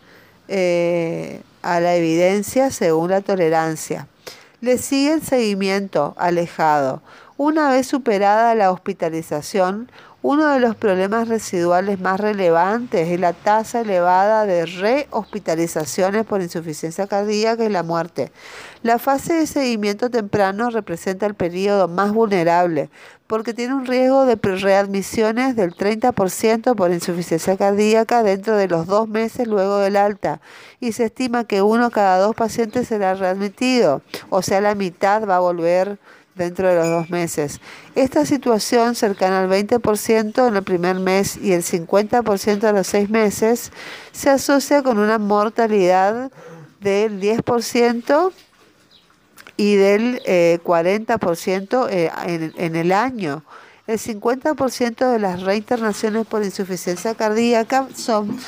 eh, a la evidencia según la tolerancia. Le sigue el seguimiento alejado. Una vez superada la hospitalización, uno de los problemas residuales más relevantes es la tasa elevada de rehospitalizaciones por insuficiencia cardíaca y la muerte. La fase de seguimiento temprano representa el periodo más vulnerable porque tiene un riesgo de readmisiones del 30% por insuficiencia cardíaca dentro de los dos meses luego del alta y se estima que uno cada dos pacientes será readmitido, o sea, la mitad va a volver dentro de los dos meses. Esta situación, cercana al 20% en el primer mes y el 50% a los seis meses, se asocia con una mortalidad del 10% y del 40% eh, en, en el año. El 50% de las reinternaciones por insuficiencia cardíaca son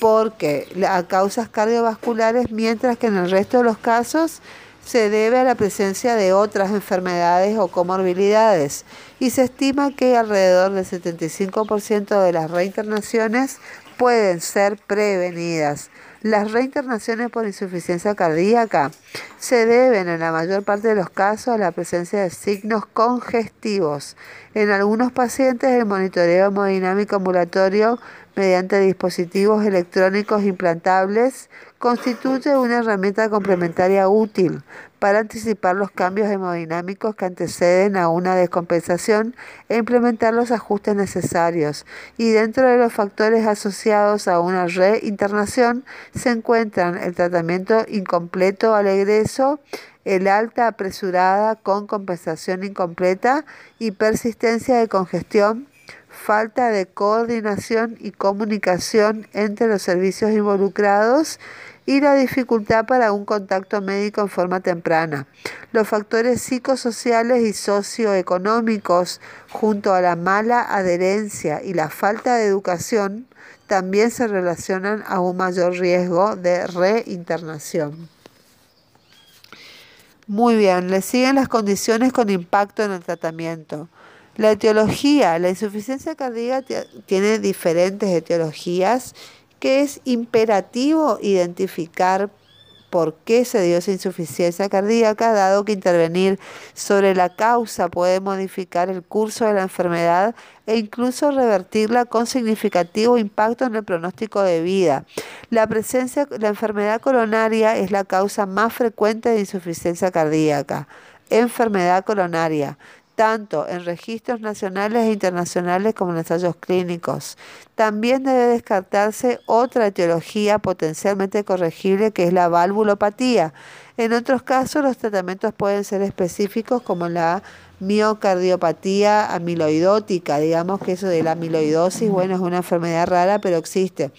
porque a causas cardiovasculares, mientras que en el resto de los casos se debe a la presencia de otras enfermedades o comorbilidades y se estima que alrededor del 75% de las reinternaciones pueden ser prevenidas. Las reinternaciones por insuficiencia cardíaca se deben en la mayor parte de los casos a la presencia de signos congestivos. En algunos pacientes el monitoreo hemodinámico ambulatorio mediante dispositivos electrónicos implantables constituye una herramienta complementaria útil para anticipar los cambios hemodinámicos que anteceden a una descompensación e implementar los ajustes necesarios. Y dentro de los factores asociados a una reinternación se encuentran el tratamiento incompleto al egreso, el alta apresurada con compensación incompleta y persistencia de congestión, falta de coordinación y comunicación entre los servicios involucrados y la dificultad para un contacto médico en forma temprana. Los factores psicosociales y socioeconómicos, junto a la mala adherencia y la falta de educación, también se relacionan a un mayor riesgo de reinternación. Muy bien, le siguen las condiciones con impacto en el tratamiento. La etiología, la insuficiencia cardíaca tiene diferentes etiologías que es imperativo identificar por qué se dio esa insuficiencia cardíaca, dado que intervenir sobre la causa puede modificar el curso de la enfermedad e incluso revertirla con significativo impacto en el pronóstico de vida. La presencia, la enfermedad coronaria es la causa más frecuente de insuficiencia cardíaca. Enfermedad coronaria tanto en registros nacionales e internacionales como en ensayos clínicos. También debe descartarse otra etiología potencialmente corregible que es la valvulopatía. En otros casos los tratamientos pueden ser específicos como la miocardiopatía amiloidótica, digamos que eso de la amiloidosis, bueno, es una enfermedad rara, pero existe.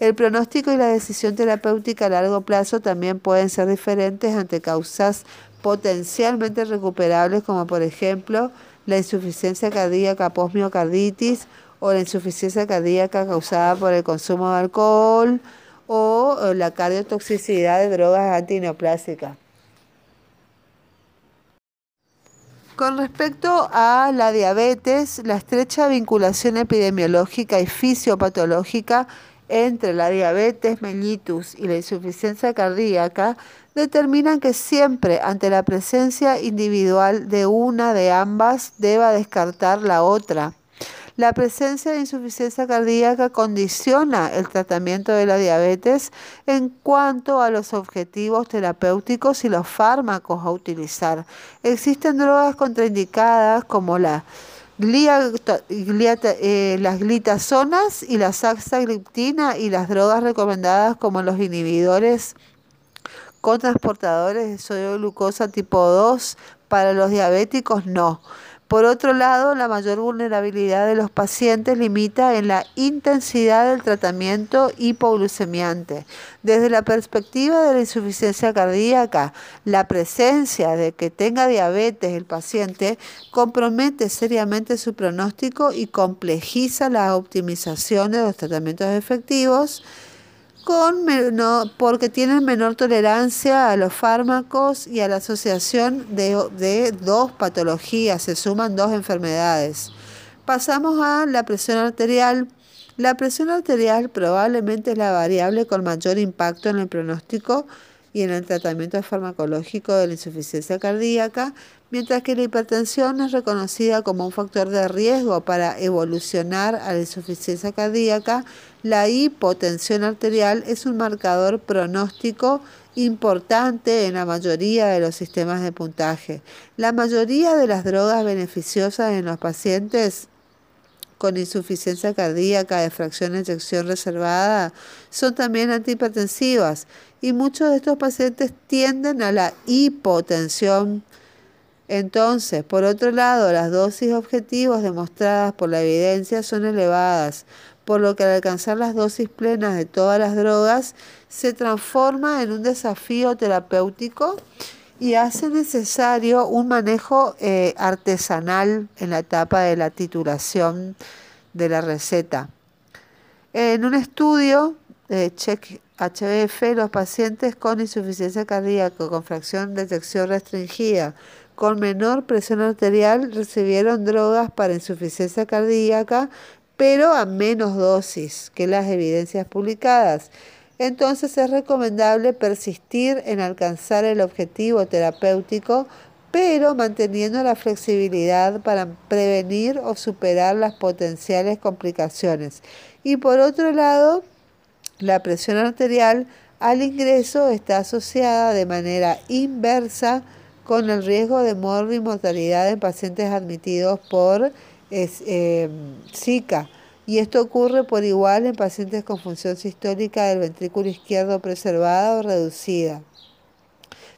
El pronóstico y la decisión terapéutica a largo plazo también pueden ser diferentes ante causas potencialmente recuperables como por ejemplo la insuficiencia cardíaca postmiocarditis o la insuficiencia cardíaca causada por el consumo de alcohol o la cardiotoxicidad de drogas antineoplásicas. Con respecto a la diabetes, la estrecha vinculación epidemiológica y fisiopatológica entre la diabetes mellitus y la insuficiencia cardíaca determinan que siempre ante la presencia individual de una de ambas deba descartar la otra. La presencia de insuficiencia cardíaca condiciona el tratamiento de la diabetes en cuanto a los objetivos terapéuticos y los fármacos a utilizar. Existen drogas contraindicadas como eh, las glitazonas y la saxagliptina y las drogas recomendadas como los inhibidores con transportadores de sodio glucosa tipo 2 para los diabéticos no. Por otro lado, la mayor vulnerabilidad de los pacientes limita en la intensidad del tratamiento hipoglucemiante. Desde la perspectiva de la insuficiencia cardíaca, la presencia de que tenga diabetes el paciente compromete seriamente su pronóstico y complejiza la optimización de los tratamientos efectivos con porque tienen menor tolerancia a los fármacos y a la asociación de, de dos patologías, se suman dos enfermedades. Pasamos a la presión arterial. La presión arterial probablemente es la variable con mayor impacto en el pronóstico y en el tratamiento farmacológico de la insuficiencia cardíaca, mientras que la hipertensión es reconocida como un factor de riesgo para evolucionar a la insuficiencia cardíaca, la hipotensión arterial es un marcador pronóstico importante en la mayoría de los sistemas de puntaje. La mayoría de las drogas beneficiosas en los pacientes con insuficiencia cardíaca de fracción de eyección reservada son también antihipertensivas y muchos de estos pacientes tienden a la hipotensión. Entonces, por otro lado, las dosis objetivos demostradas por la evidencia son elevadas, por lo que al alcanzar las dosis plenas de todas las drogas se transforma en un desafío terapéutico y hace necesario un manejo eh, artesanal en la etapa de la titulación de la receta. En un estudio de Check HBF, los pacientes con insuficiencia cardíaca con fracción de detección restringida con menor presión arterial recibieron drogas para insuficiencia cardíaca, pero a menos dosis que las evidencias publicadas. Entonces es recomendable persistir en alcanzar el objetivo terapéutico, pero manteniendo la flexibilidad para prevenir o superar las potenciales complicaciones. Y por otro lado, la presión arterial al ingreso está asociada de manera inversa con el riesgo de muerte y mortalidad en pacientes admitidos por eh, Zika. Y esto ocurre por igual en pacientes con función sistólica del ventrículo izquierdo preservada o reducida.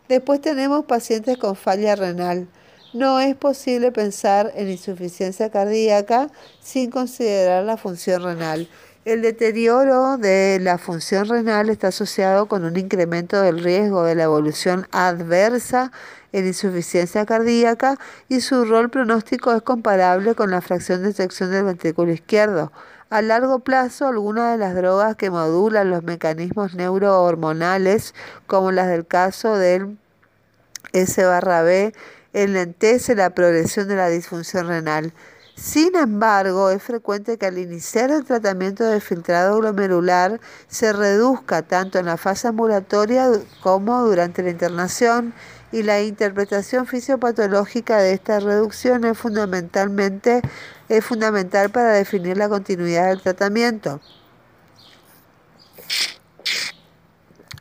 Después tenemos pacientes con falla renal. No es posible pensar en insuficiencia cardíaca sin considerar la función renal. El deterioro de la función renal está asociado con un incremento del riesgo de la evolución adversa en insuficiencia cardíaca y su rol pronóstico es comparable con la fracción de sección del ventrículo izquierdo. A largo plazo, algunas de las drogas que modulan los mecanismos neurohormonales, como las del caso del S-B, enlentece la progresión de la disfunción renal. Sin embargo, es frecuente que al iniciar el tratamiento de filtrado glomerular se reduzca tanto en la fase ambulatoria como durante la internación y la interpretación fisiopatológica de esta reducción es fundamentalmente es fundamental para definir la continuidad del tratamiento.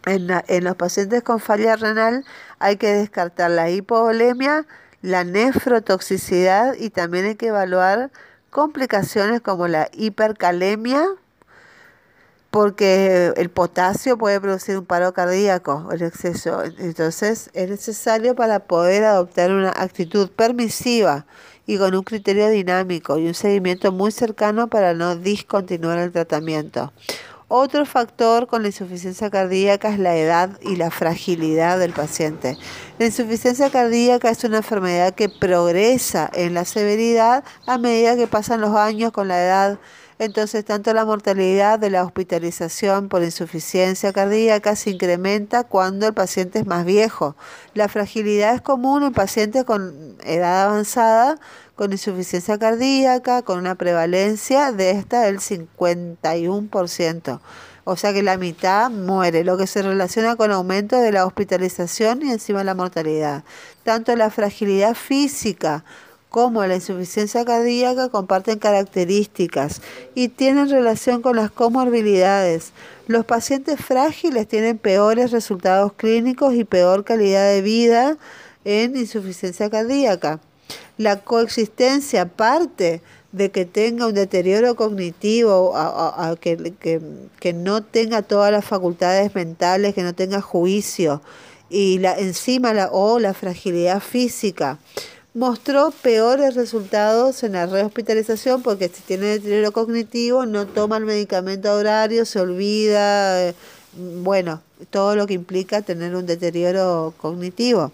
En, en los pacientes con falla renal hay que descartar la hipovolemia, la nefrotoxicidad y también hay que evaluar complicaciones como la hipercalemia, porque el potasio puede producir un paro cardíaco, el exceso. Entonces es necesario para poder adoptar una actitud permisiva y con un criterio dinámico y un seguimiento muy cercano para no discontinuar el tratamiento. Otro factor con la insuficiencia cardíaca es la edad y la fragilidad del paciente. La insuficiencia cardíaca es una enfermedad que progresa en la severidad a medida que pasan los años con la edad. Entonces, tanto la mortalidad de la hospitalización por insuficiencia cardíaca se incrementa cuando el paciente es más viejo. La fragilidad es común en pacientes con edad avanzada con insuficiencia cardíaca, con una prevalencia de esta del 51%. O sea que la mitad muere, lo que se relaciona con aumento de la hospitalización y encima la mortalidad. Tanto la fragilidad física como la insuficiencia cardíaca comparten características y tienen relación con las comorbilidades. Los pacientes frágiles tienen peores resultados clínicos y peor calidad de vida en insuficiencia cardíaca la coexistencia parte de que tenga un deterioro cognitivo, que, no tenga todas las facultades mentales, que no tenga juicio, y la, encima la, o la fragilidad física, mostró peores resultados en la rehospitalización porque si tiene deterioro cognitivo no toma el medicamento a horario, se olvida, eh, bueno, todo lo que implica tener un deterioro cognitivo.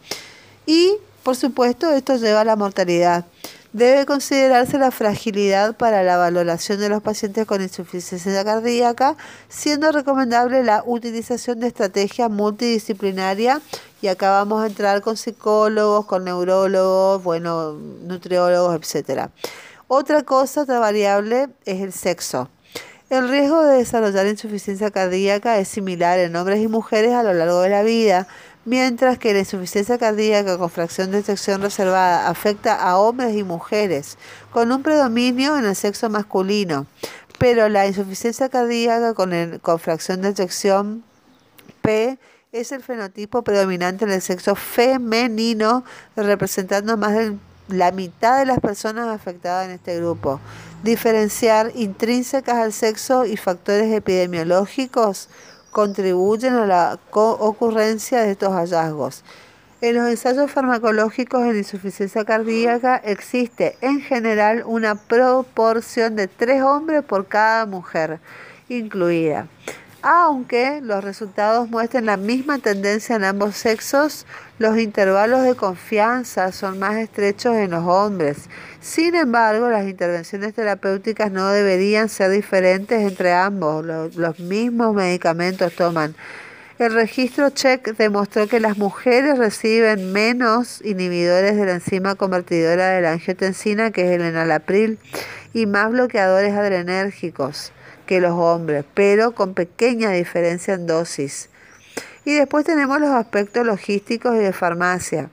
Y por supuesto, esto lleva a la mortalidad. Debe considerarse la fragilidad para la valoración de los pacientes con insuficiencia cardíaca, siendo recomendable la utilización de estrategias multidisciplinaria y acá vamos a entrar con psicólogos, con neurólogos, bueno, nutriólogos, etc. Otra cosa, otra variable es el sexo. El riesgo de desarrollar insuficiencia cardíaca es similar en hombres y mujeres a lo largo de la vida, mientras que la insuficiencia cardíaca con fracción de sección reservada afecta a hombres y mujeres, con un predominio en el sexo masculino, pero la insuficiencia cardíaca con, con fracción de sección P es el fenotipo predominante en el sexo femenino, representando más de la mitad de las personas afectadas en este grupo. Diferenciar intrínsecas al sexo y factores epidemiológicos contribuyen a la ocurrencia de estos hallazgos. En los ensayos farmacológicos en insuficiencia cardíaca existe en general una proporción de tres hombres por cada mujer incluida. Aunque los resultados muestren la misma tendencia en ambos sexos, los intervalos de confianza son más estrechos en los hombres. Sin embargo, las intervenciones terapéuticas no deberían ser diferentes entre ambos. Los, mismos medicamentos toman. El registro check demostró que las mujeres reciben menos inhibidores de la enzima convertidora de la angiotensina, que es el enalapril, y más bloqueadores adrenérgicos que los hombres, pero con pequeña diferencia en dosis. Y después tenemos los aspectos logísticos y de farmacia.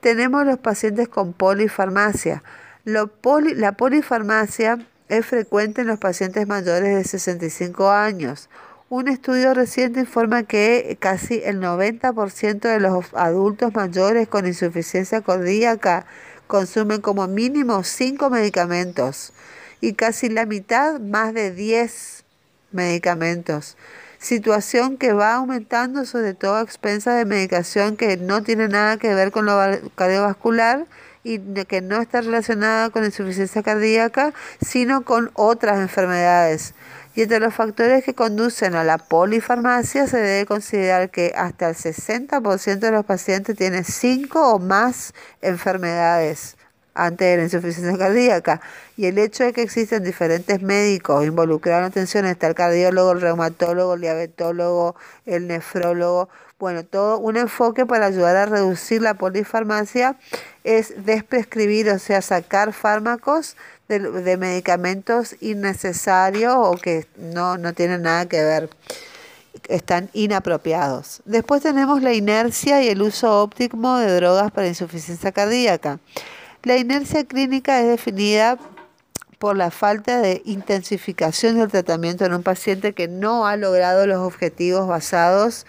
Tenemos los pacientes con polifarmacia. la polifarmacia es frecuente en los pacientes mayores de 65 años. Un estudio reciente informa que casi el 90% de los adultos mayores con insuficiencia cardíaca consumen como mínimo 5 medicamentos y casi la mitad más de 10 medicamentos. Situación que va aumentando sobre todo a expensas de medicación que no tiene nada que ver con lo cardiovascular y que no está relacionada con insuficiencia cardíaca, sino con otras enfermedades. Y entre los factores que conducen a la polifarmacia se debe considerar que hasta el 60% de los pacientes tienen 5 o más enfermedades antes de la insuficiencia cardíaca. Y el hecho de que existen diferentes médicos involucrados en atención, está el cardiólogo, el reumatólogo, el diabetólogo, el nefrólogo, bueno, todo un enfoque para ayudar a reducir la polifarmacia es desprescribir, o sea, sacar fármacos de, de medicamentos innecesarios o que no, no tienen nada que ver están inapropiados. Después tenemos la inercia y el uso óptimo de drogas para insuficiencia cardíaca. La inercia clínica es definida por la falta de intensificación del tratamiento en un paciente que no ha logrado los objetivos basados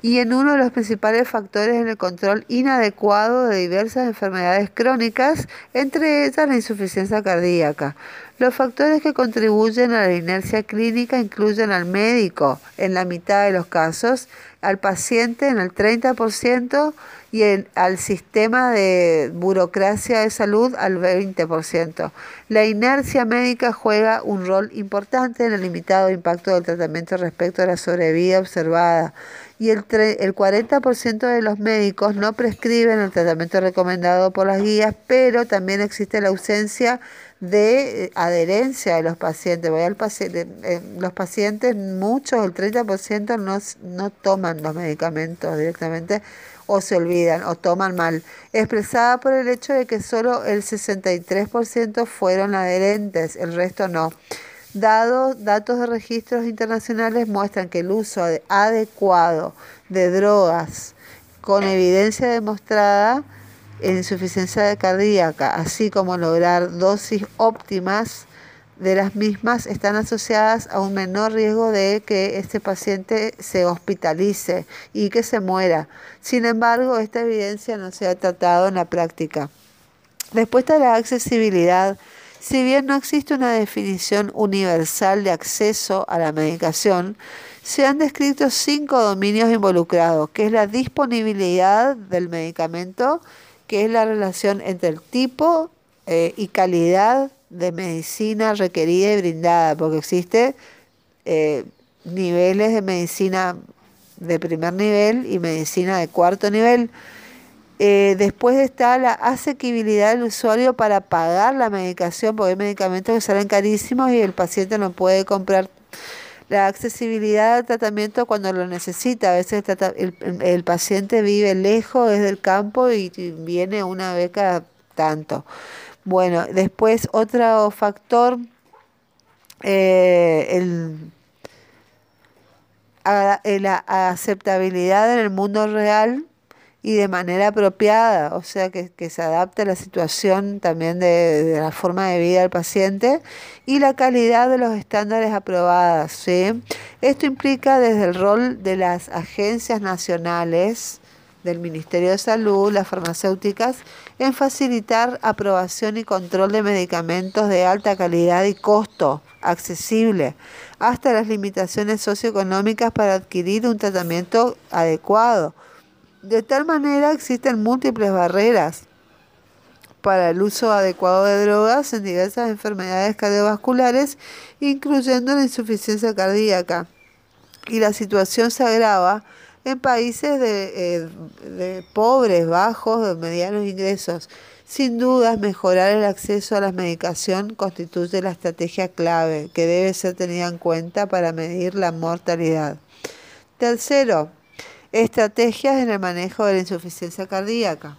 y en uno de los principales factores en el control inadecuado de diversas enfermedades crónicas, entre ellas la insuficiencia cardíaca. Los factores que contribuyen a la inercia clínica incluyen al médico en la mitad de los casos, al paciente en el 30% y al sistema de burocracia de salud al 20%. La inercia médica juega un rol importante en el limitado impacto del tratamiento respecto a la sobrevida observada y el, el 40% de los médicos no prescriben el tratamiento recomendado por las guías, pero también existe la ausencia de eh, adherencia de los pacientes. Voy al paciente, eh, los pacientes, muchos, el 30% no, no toman los medicamentos directamente o se olvidan o toman mal, expresada por el hecho de que solo el 63% fueron adherentes, el resto no. Dados, datos de registros internacionales muestran que el uso adecuado de drogas con evidencia demostrada en insuficiencia cardíaca, así como lograr dosis óptimas de las mismas, están asociadas a un menor riesgo de que este paciente se hospitalice y que se muera. Sin embargo, esta evidencia no se ha tratado en la práctica. Después está la accesibilidad si bien no existe una definición universal de acceso a la medicación, se han descrito cinco dominios involucrados, que es la disponibilidad del medicamento, que es la relación entre el tipo eh, y calidad de medicina requerida y brindada, porque existe eh, niveles de medicina de primer nivel y medicina de cuarto nivel. Eh, después está la asequibilidad del usuario para pagar la medicación, porque hay medicamentos que salen carísimos y el paciente no puede comprar. La accesibilidad al tratamiento cuando lo necesita. A veces el, paciente vive lejos desde el campo y, viene una cada tanto. Bueno, después otro factor, eh, el, la aceptabilidad en el mundo real y de manera apropiada, o sea, que, se adapte a la situación también de, la forma de vida del paciente y la calidad de los estándares aprobados. ¿sí? Esto implica desde el rol de las agencias nacionales, del Ministerio de Salud, las farmacéuticas, en facilitar aprobación y control de medicamentos de alta calidad y costo accesible, hasta las limitaciones socioeconómicas para adquirir un tratamiento adecuado de tal manera existen múltiples barreras para el uso adecuado de drogas en diversas enfermedades cardiovasculares, incluyendo la insuficiencia cardíaca. y la situación se agrava en países de, de pobres, bajos, de medianos ingresos. Sin duda, mejorar el acceso a la medicación constituye la estrategia clave que debe ser tenida en cuenta para medir la mortalidad. Tercero, estrategias en el manejo de la insuficiencia cardíaca.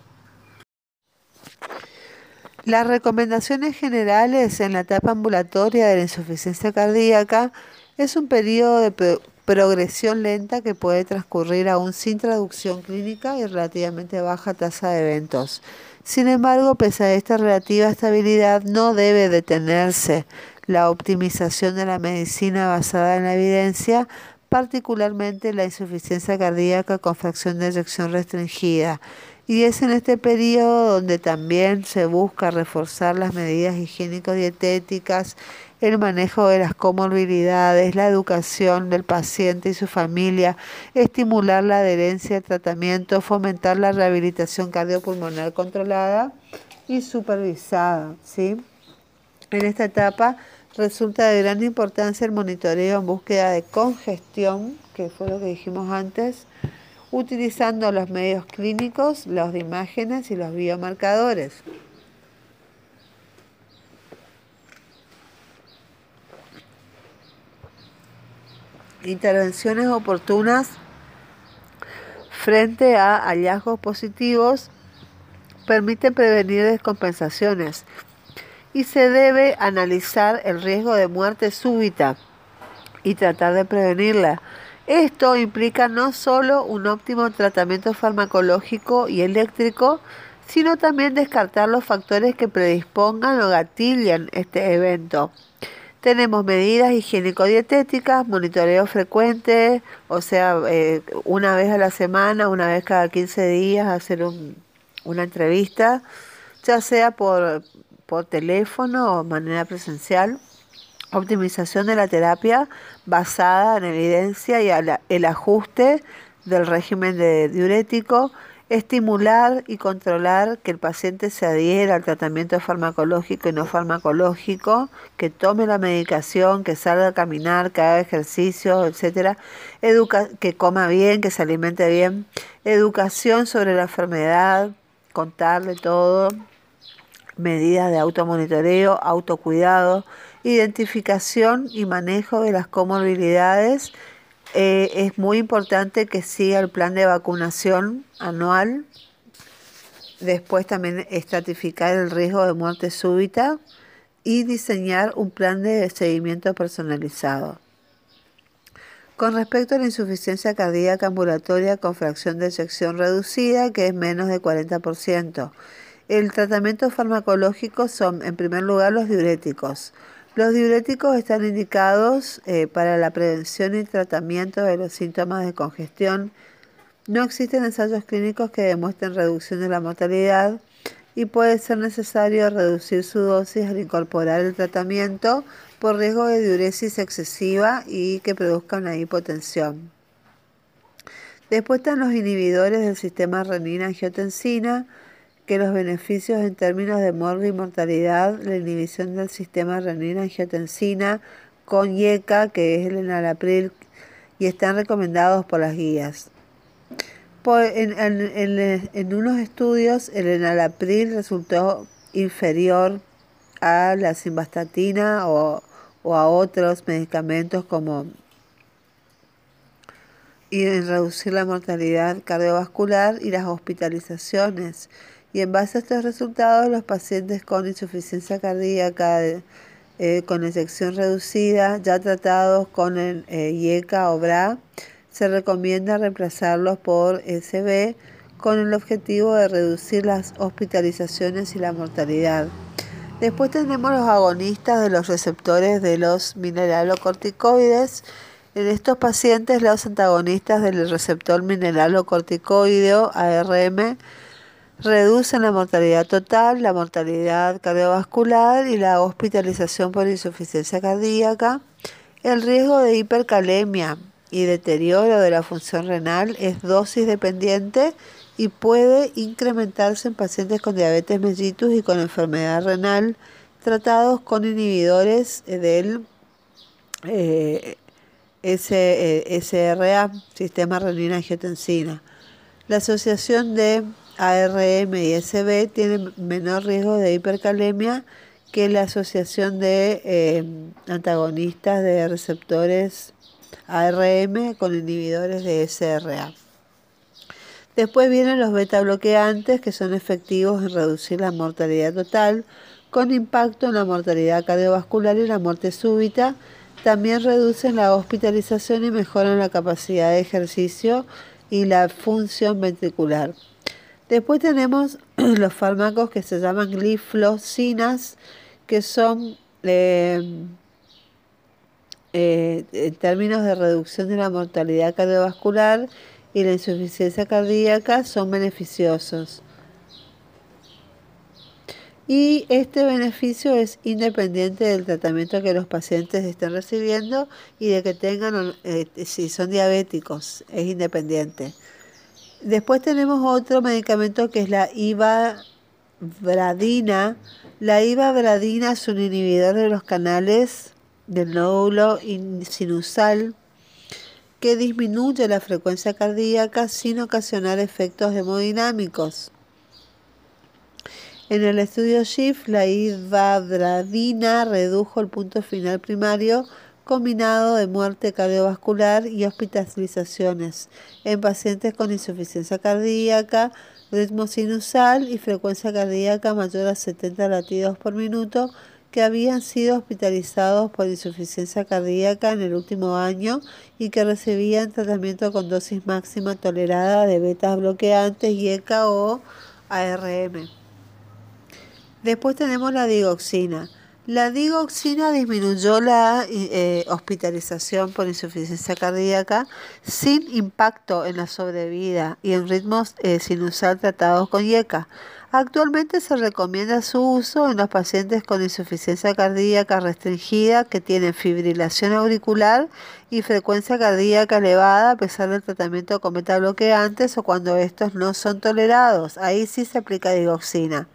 Las recomendaciones generales en la etapa ambulatoria de la insuficiencia cardíaca es un periodo de progresión lenta que puede transcurrir aún sin traducción clínica y relativamente baja tasa de eventos. Sin embargo, pese a esta relativa estabilidad, no debe detenerse la optimización de la medicina basada en la evidencia, particularmente la insuficiencia cardíaca con fracción de eyección restringida y es en este periodo donde también se busca reforzar las medidas higiénico-dietéticas, el manejo de las comorbilidades, la educación del paciente y su familia, estimular la adherencia al tratamiento, fomentar la rehabilitación cardiopulmonar controlada y supervisada. ¿sí? En esta etapa resulta de gran importancia el monitoreo en búsqueda de congestión, que fue lo que dijimos antes, utilizando los medios clínicos, los de imágenes y los biomarcadores. Intervenciones oportunas frente a hallazgos positivos permiten prevenir descompensaciones y se debe analizar el riesgo de muerte súbita y tratar de prevenirla esto implica no solo un óptimo tratamiento farmacológico y eléctrico, sino también descartar los factores que predispongan o gatillan este evento. Tenemos medidas higiénico-dietéticas, monitoreo frecuente, o sea, eh, una vez a la semana, una vez cada 15 días, hacer una entrevista, ya sea por, por teléfono o manera presencial optimización de la terapia basada en evidencia y el ajuste del régimen de diurético, estimular y controlar que el paciente se adhiera al tratamiento farmacológico y no farmacológico, que tome la medicación, que salga a caminar, que haga ejercicio, etcétera, que coma bien, que se alimente bien, educación sobre la enfermedad, contarle todo, medidas de automonitoreo, autocuidado, identificación y manejo de las comorbilidades. Eh, es muy importante que siga el plan de vacunación anual. Después también estratificar el riesgo de muerte súbita y diseñar un plan de seguimiento personalizado. Con respecto a la insuficiencia cardíaca ambulatoria con fracción de eyección reducida, que es menos de 40%, el tratamiento farmacológico son, en primer lugar, los diuréticos. Los diuréticos están indicados eh, para la prevención y tratamiento de los síntomas de congestión. No existen ensayos clínicos que demuestren reducción de la mortalidad y puede ser necesario reducir su dosis al incorporar el tratamiento por riesgo de diuresis excesiva y que produzca una hipotensión. Después están los inhibidores del sistema renina-angiotensina, que los beneficios en términos de muerte y mortalidad, la inhibición del sistema renina-angiotensina con IECA, que es el enalapril, y están recomendados por las guías. en, unos estudios, el enalapril resultó inferior a la simvastatina o, o a otros medicamentos como y en reducir la mortalidad cardiovascular y las hospitalizaciones y en base a estos resultados los pacientes con insuficiencia cardíaca eh, con eyección reducida ya tratados con el eh, IECA o BRA se recomienda reemplazarlos por SB con el objetivo de reducir las hospitalizaciones y la mortalidad. Después tenemos los agonistas de los receptores de los mineralocorticoides. En estos pacientes, los antagonistas del receptor mineralocorticoideo ARM reducen la mortalidad total, la mortalidad cardiovascular y la hospitalización por insuficiencia cardíaca. El riesgo de hipercalemia y deterioro de la función renal es dosis dependiente y puede incrementarse en pacientes con diabetes mellitus y con enfermedad renal tratados con inhibidores del, eh, SRA, sistema renina-angiotensina. La asociación de ARM y SB tiene menor riesgo de hipercalemia que la asociación de eh, antagonistas de receptores ARM con inhibidores de SRA. Después vienen los beta bloqueantes que son efectivos en reducir la mortalidad total con impacto en la mortalidad cardiovascular y la muerte súbita. También reducen la hospitalización y mejoran la capacidad de ejercicio y la función ventricular. Después tenemos los fármacos que se llaman gliflocinas, que son eh, eh, en términos de reducción de la mortalidad cardiovascular y la insuficiencia cardíaca, son beneficiosos. Y este beneficio es independiente del tratamiento que los pacientes estén recibiendo y de que tengan, eh, si son diabéticos, es independiente. Después tenemos otro medicamento que es la ivabradina. La ivabradina es un inhibidor de los canales del nódulo sinusal que disminuye la frecuencia cardíaca sin ocasionar efectos hemodinámicos. En el estudio SHIFT, la ivabradina redujo el punto final primario combinado de muerte cardiovascular y hospitalizaciones en pacientes con insuficiencia cardíaca, ritmo sinusal y frecuencia cardíaca mayor a 70 latidos por minuto que habían sido hospitalizados por insuficiencia cardíaca en el último año y que recibían tratamiento con dosis máxima tolerada de betas bloqueantes y ECA o ARM. Después tenemos la digoxina. La digoxina disminuyó la eh, hospitalización por insuficiencia cardíaca sin impacto en la sobrevida y en ritmos eh, sinusal tratados con IECA. Actualmente se recomienda su uso en los pacientes con insuficiencia cardíaca restringida que tienen fibrilación auricular y frecuencia cardíaca elevada a pesar del tratamiento con metabloqueantes o cuando estos no son tolerados. Ahí sí se aplica digoxina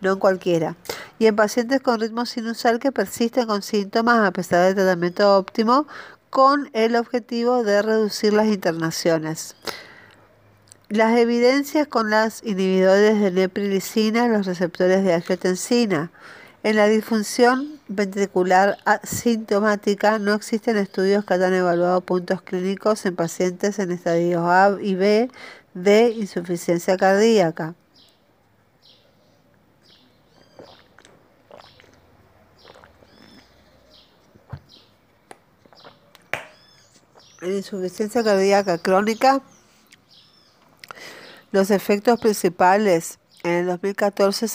no en cualquiera, y en pacientes con ritmo sinusal que persisten con síntomas a pesar del tratamiento óptimo con el objetivo de reducir las internaciones. Las evidencias con las inhibidores de neprilicina, los receptores de angiotensina. En la disfunción ventricular asintomática no existen estudios que hayan evaluado puntos clínicos en pacientes en estadios A y B de insuficiencia cardíaca. En insuficiencia cardíaca crónica, los efectos principales, en el 2014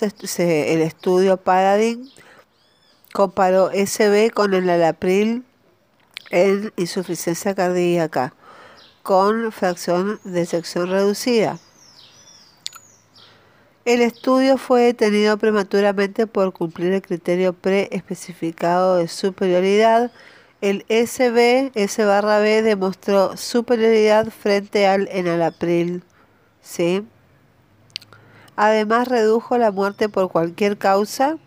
el estudio Paradigm comparó SB con el alapril en insuficiencia cardíaca con fracción de sección reducida. El estudio fue detenido prematuramente por cumplir el criterio pre-especificado de superioridad el SB, S barra B, demostró superioridad frente al enalapril. ¿sí? Además, redujo la muerte por cualquier causa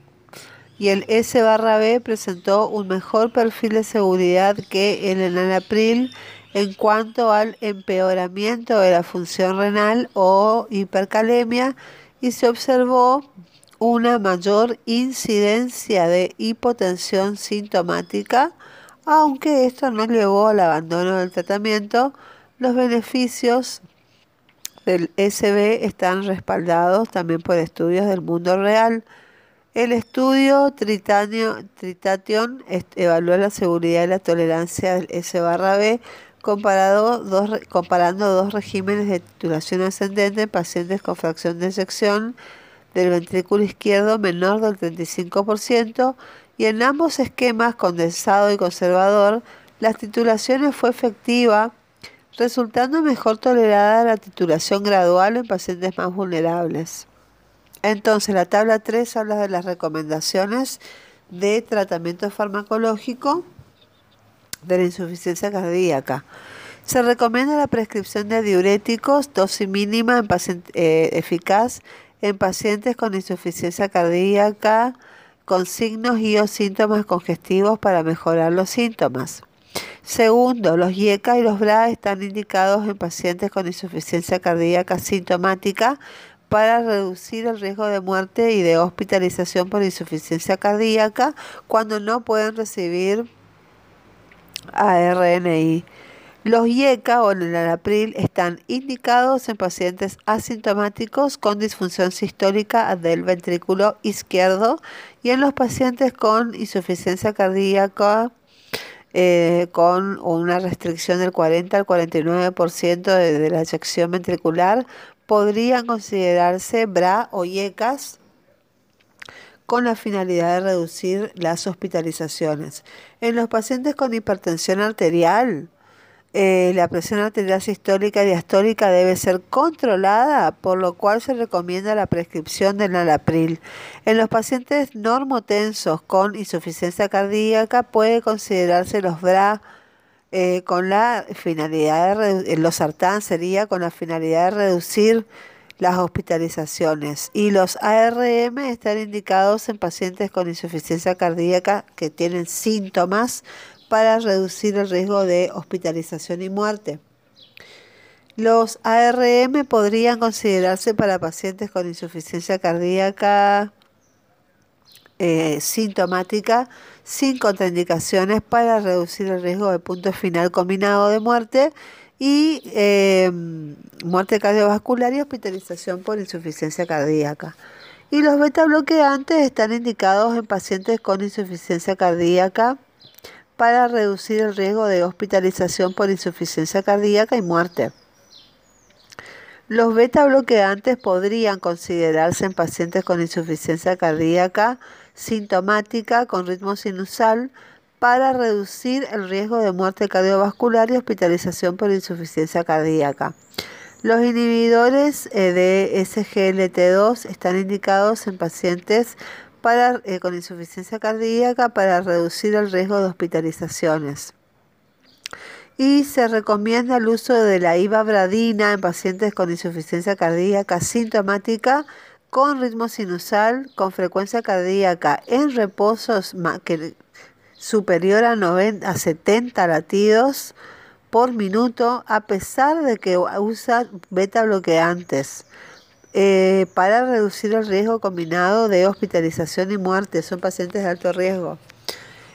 y el S barra B presentó un mejor perfil de seguridad que el enalapril en cuanto al empeoramiento de la función renal o hipercalemia y se observó una mayor incidencia de hipotensión sintomática aunque esto no llevó al abandono del tratamiento, los beneficios del SB están respaldados también por estudios del mundo real. El estudio Tritation evaluó la seguridad y la tolerancia del S B comparado comparando dos regímenes de titulación ascendente en pacientes con fracción de sección del ventrículo izquierdo menor del 35% y en ambos esquemas, condensado y conservador, la titulación fue efectiva, resultando mejor tolerada la titulación gradual en pacientes más vulnerables. Entonces, la tabla 3 habla de las recomendaciones de tratamiento farmacológico de la insuficiencia cardíaca. Se recomienda la prescripción de diuréticos, dosis mínima en eh, eficaz en pacientes con insuficiencia cardíaca, con signos y o síntomas congestivos para mejorar los síntomas. Segundo, los IECA y los BRA están indicados en pacientes con insuficiencia cardíaca sintomática para reducir el riesgo de muerte y de hospitalización por insuficiencia cardíaca cuando no pueden recibir ARNI. Los IECA o el enalapril están indicados en pacientes asintomáticos con disfunción sistólica del ventrículo izquierdo y en los pacientes con insuficiencia cardíaca eh, con una restricción del 40 al 49% de, de la eyección ventricular podrían considerarse BRA o IECAS con la finalidad de reducir las hospitalizaciones. En los pacientes con hipertensión arterial, eh, la presión arterial sistólica y diastólica debe ser controlada, por lo cual se recomienda la prescripción del nalapril. En los pacientes normotensos con insuficiencia cardíaca puede considerarse los BRA eh, con la finalidad de los sartán sería con la finalidad de reducir las hospitalizaciones y los ARM están indicados en pacientes con insuficiencia cardíaca que tienen síntomas para reducir el riesgo de hospitalización y muerte. Los ARM podrían considerarse para pacientes con insuficiencia cardíaca eh, sintomática sin contraindicaciones para reducir el riesgo de punto final combinado de muerte y eh, muerte cardiovascular y hospitalización por insuficiencia cardíaca. Y los beta bloqueantes están indicados en pacientes con insuficiencia cardíaca para reducir el riesgo de hospitalización por insuficiencia cardíaca y muerte. Los beta bloqueantes podrían considerarse en pacientes con insuficiencia cardíaca sintomática con ritmo sinusal para reducir el riesgo de muerte cardiovascular y hospitalización por insuficiencia cardíaca. Los inhibidores eh, de SGLT2 están indicados en pacientes eh, con insuficiencia cardíaca para reducir el riesgo de hospitalizaciones. Y se recomienda el uso de la ivabradina en pacientes con insuficiencia cardíaca sintomática con ritmo sinusal, con frecuencia cardíaca en reposos superior a, 90, a 70 latidos por minuto, a pesar de que usa beta bloqueantes. Eh, para reducir el riesgo combinado de hospitalización y muerte. Son pacientes de alto riesgo.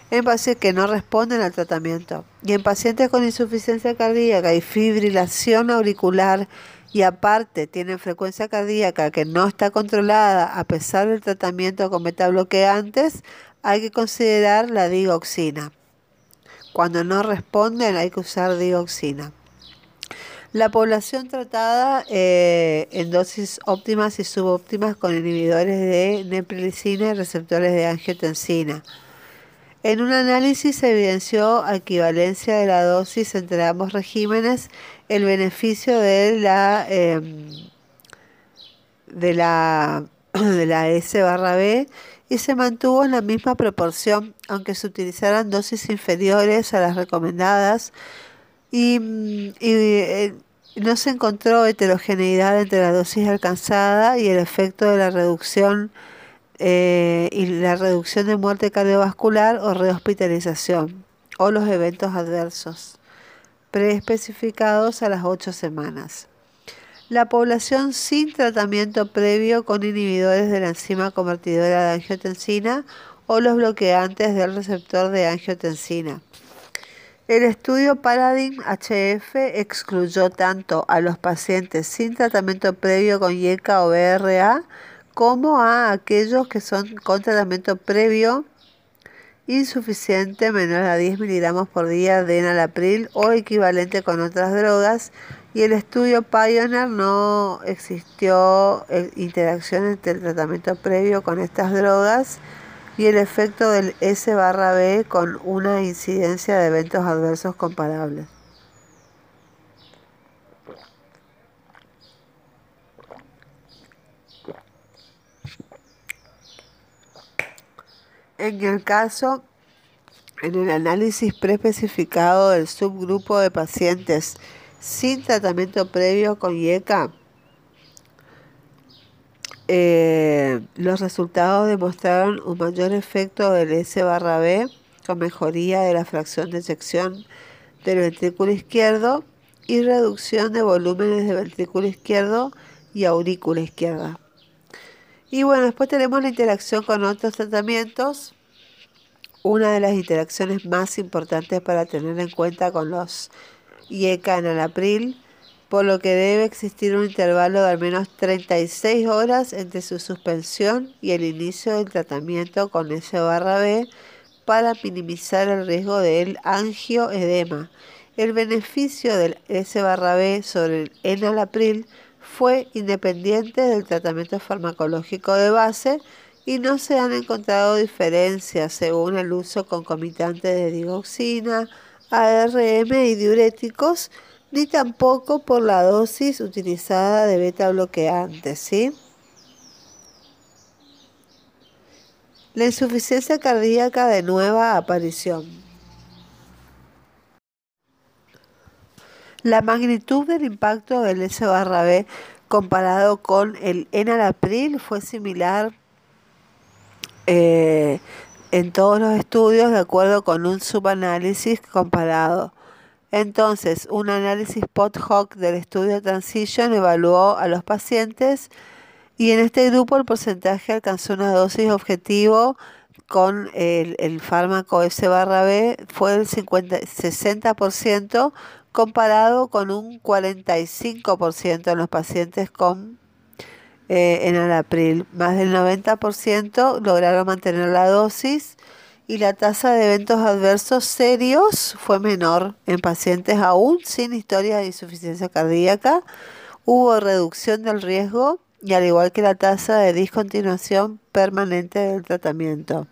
En pacientes que no responden al tratamiento. Y en pacientes con insuficiencia cardíaca y fibrilación auricular y aparte tienen frecuencia cardíaca que no está controlada a pesar del tratamiento con metabloqueantes, hay que considerar la digoxina. Cuando no responden hay que usar digoxina. La población tratada eh, en dosis óptimas y subóptimas con inhibidores de neprilicina y receptores de angiotensina. En un análisis se evidenció equivalencia de la dosis entre ambos regímenes, el beneficio de la, em, de la, de la S barra B y se mantuvo en la misma proporción, aunque se utilizaran dosis inferiores a las recomendadas y, eh, no se encontró heterogeneidad entre la dosis alcanzada y el efecto de la reducción eh, y la reducción de muerte cardiovascular o rehospitalización o los eventos adversos preespecificados a las 8 semanas. La población sin tratamiento previo con inhibidores de la enzima convertidora de angiotensina o los bloqueantes del receptor de angiotensina. El estudio Paradigm HF excluyó tanto a los pacientes sin tratamiento previo con IECA o BRA como a aquellos que son con tratamiento previo insuficiente menor a 10 miligramos por día de enalapril o equivalente con otras drogas. Y el estudio Pioneer no existió eh, interacción entre el tratamiento previo con estas drogas y el efecto del S barra B con una incidencia de eventos adversos comparables. En el caso, en el análisis preespecificado del subgrupo de pacientes sin tratamiento previo con IECA, eh, los resultados demostraron un mayor efecto del S barra B con mejoría de la fracción de eyección del ventrículo izquierdo y reducción de volúmenes de ventrículo izquierdo y aurícula izquierda. Y bueno, después tenemos la interacción con otros tratamientos. Una de las interacciones más importantes para tener en cuenta con los IECA en alapril, por lo que debe existir un intervalo de al menos 36 horas entre su suspensión y el inicio del tratamiento con S barra B para minimizar el riesgo del angioedema. El beneficio del S barra B sobre el enalapril fue independiente del tratamiento farmacológico de base y no se han encontrado diferencias según el uso concomitante de digoxina, ARM y diuréticos, ni tampoco por la dosis utilizada de beta bloqueantes, ¿sí? La insuficiencia cardíaca de nueva aparición. La magnitud del impacto del S barra B comparado con el enalapril fue similar eh, en todos los estudios de acuerdo con un subanálisis comparado. Entonces, un análisis post-hoc del estudio Transition evaluó a los pacientes y en este grupo el porcentaje alcanzó una dosis objetivo con el, fármaco S barra B fue el 50, 60% comparado con un 45% en los pacientes con eh, en el april. Más del 90% lograron mantener la dosis y la tasa de eventos adversos serios fue menor en pacientes aún sin historia de insuficiencia cardíaca. Hubo reducción del riesgo y al igual que la tasa de discontinuación permanente del tratamiento.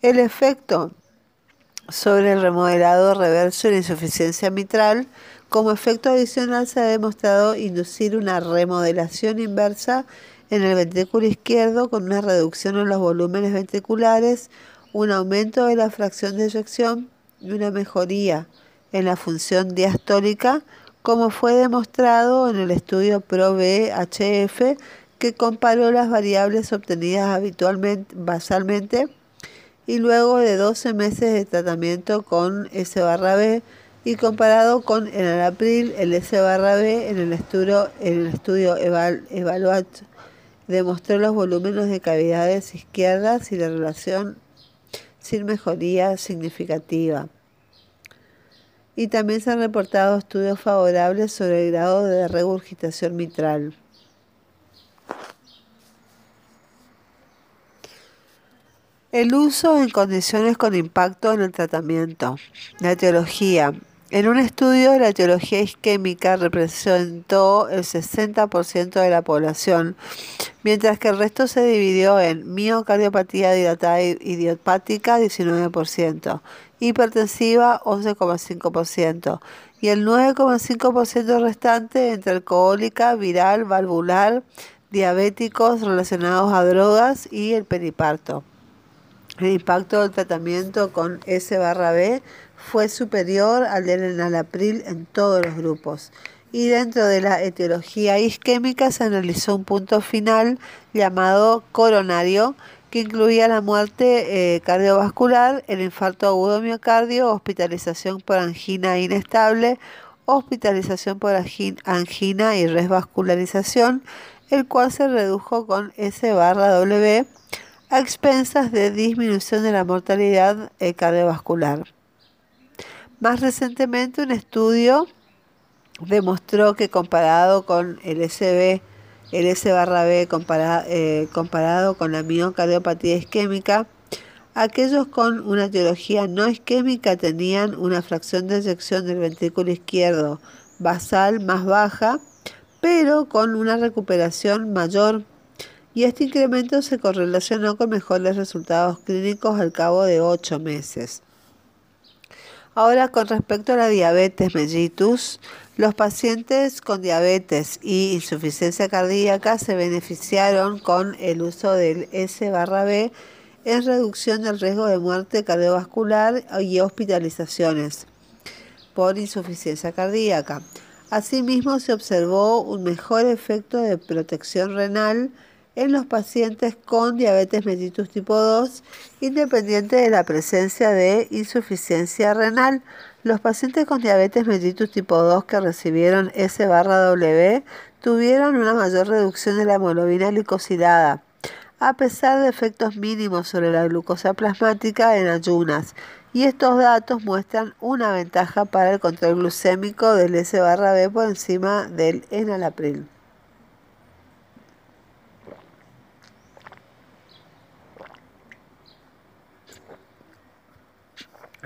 El efecto sobre el remodelado reverso y la insuficiencia mitral, como efecto adicional se ha demostrado inducir una remodelación inversa en el ventrículo izquierdo con una reducción en los volúmenes ventriculares, un aumento de la fracción de eyección y una mejoría en la función diastólica como fue demostrado en el estudio PRO-BHF que comparó las variables obtenidas habitualmente basalmente y luego de 12 meses de tratamiento con S barra B y comparado con en el abril el S barra B en el estudio, en el estudio Eval, Evaluat demostró los volúmenes de cavidades izquierdas y la relación sin mejoría significativa y también se han reportado estudios favorables sobre el grado de regurgitación mitral. El uso en condiciones con impacto en el tratamiento. La teología. En un estudio, la teología isquémica representó el 60% de la población, mientras que el resto se dividió en miocardiopatía dilatada idiopática 19%, hipertensiva 11,5% y el 9,5% restante entre alcohólica, viral, valvular, diabéticos relacionados a drogas y el periparto. El impacto del tratamiento con S barra B fue superior al del enalapril en todos los grupos. Y dentro de la etiología isquémica se analizó un punto final llamado coronario, que incluía la muerte eh, cardiovascular, el infarto agudo miocardio, hospitalización por angina inestable, hospitalización por angina y resvascularización, el cual se redujo con S barra W a expensas de disminución de la mortalidad eh, cardiovascular. Más recientemente un estudio demostró que comparado con el SB el S barra B eh, comparado con la miocardiopatía isquémica, aquellos con una etiología no isquémica tenían una fracción de eyección del ventrículo izquierdo basal más baja, pero con una recuperación mayor. Y este incremento se correlacionó con mejores resultados clínicos al cabo de 8 meses. Ahora, con respecto a la diabetes mellitus, los pacientes con diabetes y insuficiencia cardíaca se beneficiaron con el uso del S barra B en reducción del riesgo de muerte cardiovascular y hospitalizaciones por insuficiencia cardíaca. Asimismo, se observó un mejor efecto de protección renal en los pacientes con diabetes mellitus tipo 2, independiente de la presencia de insuficiencia renal, Los pacientes con diabetes mellitus tipo 2 que recibieron S barra W tuvieron una mayor reducción de la hemoglobina glicosilada, a pesar de efectos mínimos sobre la glucosa plasmática en ayunas, y estos datos muestran una ventaja para el control glucémico del S barra B por encima del enalapril.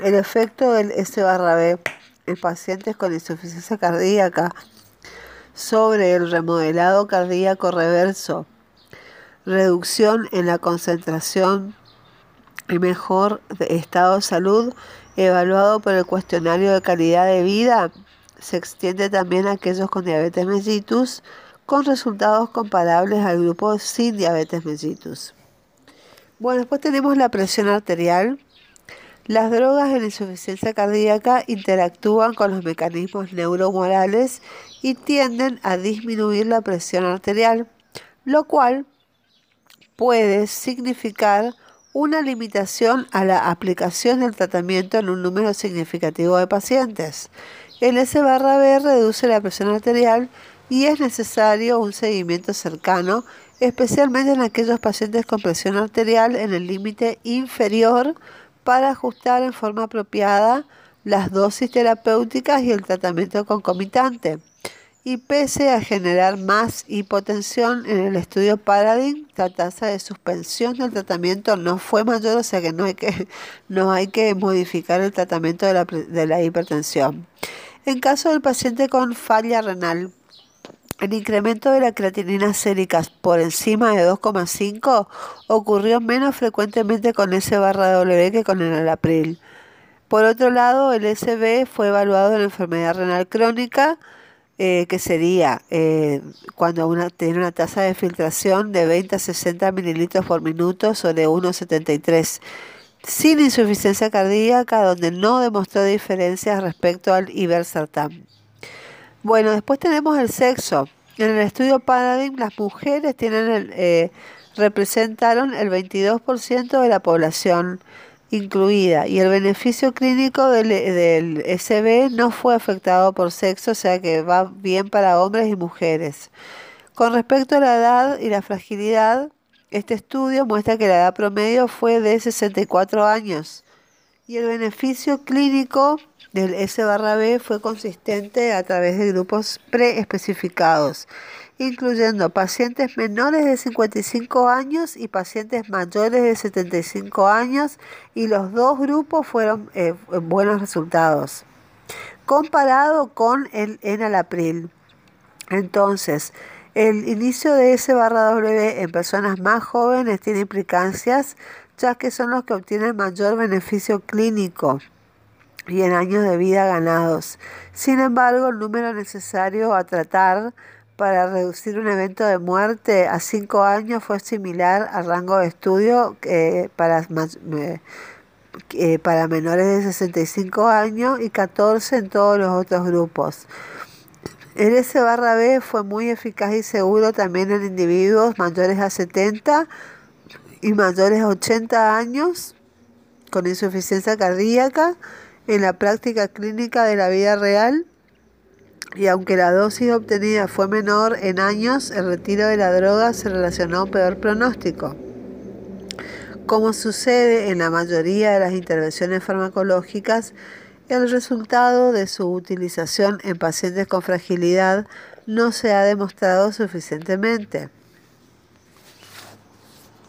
El efecto del S barra B en pacientes con insuficiencia cardíaca sobre el remodelado cardíaco reverso, reducción en la concentración y mejor estado de salud evaluado por el cuestionario de calidad de vida se extiende también a aquellos con diabetes mellitus con resultados comparables al grupo sin diabetes mellitus. Bueno, después tenemos la presión arterial las drogas en insuficiencia cardíaca interactúan con los mecanismos neuromorales y tienden a disminuir la presión arterial, lo cual puede significar una limitación a la aplicación del tratamiento en un número significativo de pacientes. El S barra B reduce la presión arterial y es necesario un seguimiento cercano, especialmente en aquellos pacientes con presión arterial en el límite inferior para ajustar en forma apropiada las dosis terapéuticas y el tratamiento concomitante. Y pese a generar más hipotensión en el estudio Paradigm, la tasa de suspensión del tratamiento no fue mayor, o sea que no hay que, no hay que modificar el tratamiento de la, de la hipertensión. En caso del paciente con falla renal, el incremento de la creatinina sérica por encima de 2,5 ocurrió menos frecuentemente con S barra W que con el alapril. Por otro lado, el SB fue evaluado en la enfermedad renal crónica, eh, que sería eh, cuando una tiene una tasa de filtración de 20 a 60 mililitros por minuto sobre 1,73, sin insuficiencia cardíaca, donde no demostró diferencias respecto al ibersartán. Bueno, después tenemos el sexo. En el estudio Paradigm, las mujeres tienen eh, representaron el 22% de la población incluida y el beneficio clínico del, del, SB no fue afectado por sexo, o sea que va bien para hombres y mujeres. Con respecto a la edad y la fragilidad, este estudio muestra que la edad promedio fue de 64 años y el beneficio clínico del S barra B fue consistente a través de grupos preespecificados, incluyendo pacientes menores de 55 años y pacientes mayores de 75 años, y los dos grupos fueron eh, buenos resultados. Comparado con el enalapril. Entonces, el inicio de S barra W en personas más jóvenes tiene implicancias, ya que son los que obtienen mayor beneficio clínico y en años de vida ganados. Sin embargo, el número necesario a tratar para reducir un evento de muerte a 5 años fue similar al rango de estudio eh, para, eh, para menores de 65 años y 14 en todos los otros grupos. El S barra B fue muy eficaz y seguro también en individuos mayores a 70 y mayores a 80 años con insuficiencia cardíaca en la práctica clínica de la vida real y aunque la dosis obtenida fue menor en años, el retiro de la droga se relacionó a un peor pronóstico. Como sucede en la mayoría de las intervenciones farmacológicas, el resultado de su utilización en pacientes con fragilidad no se ha demostrado suficientemente.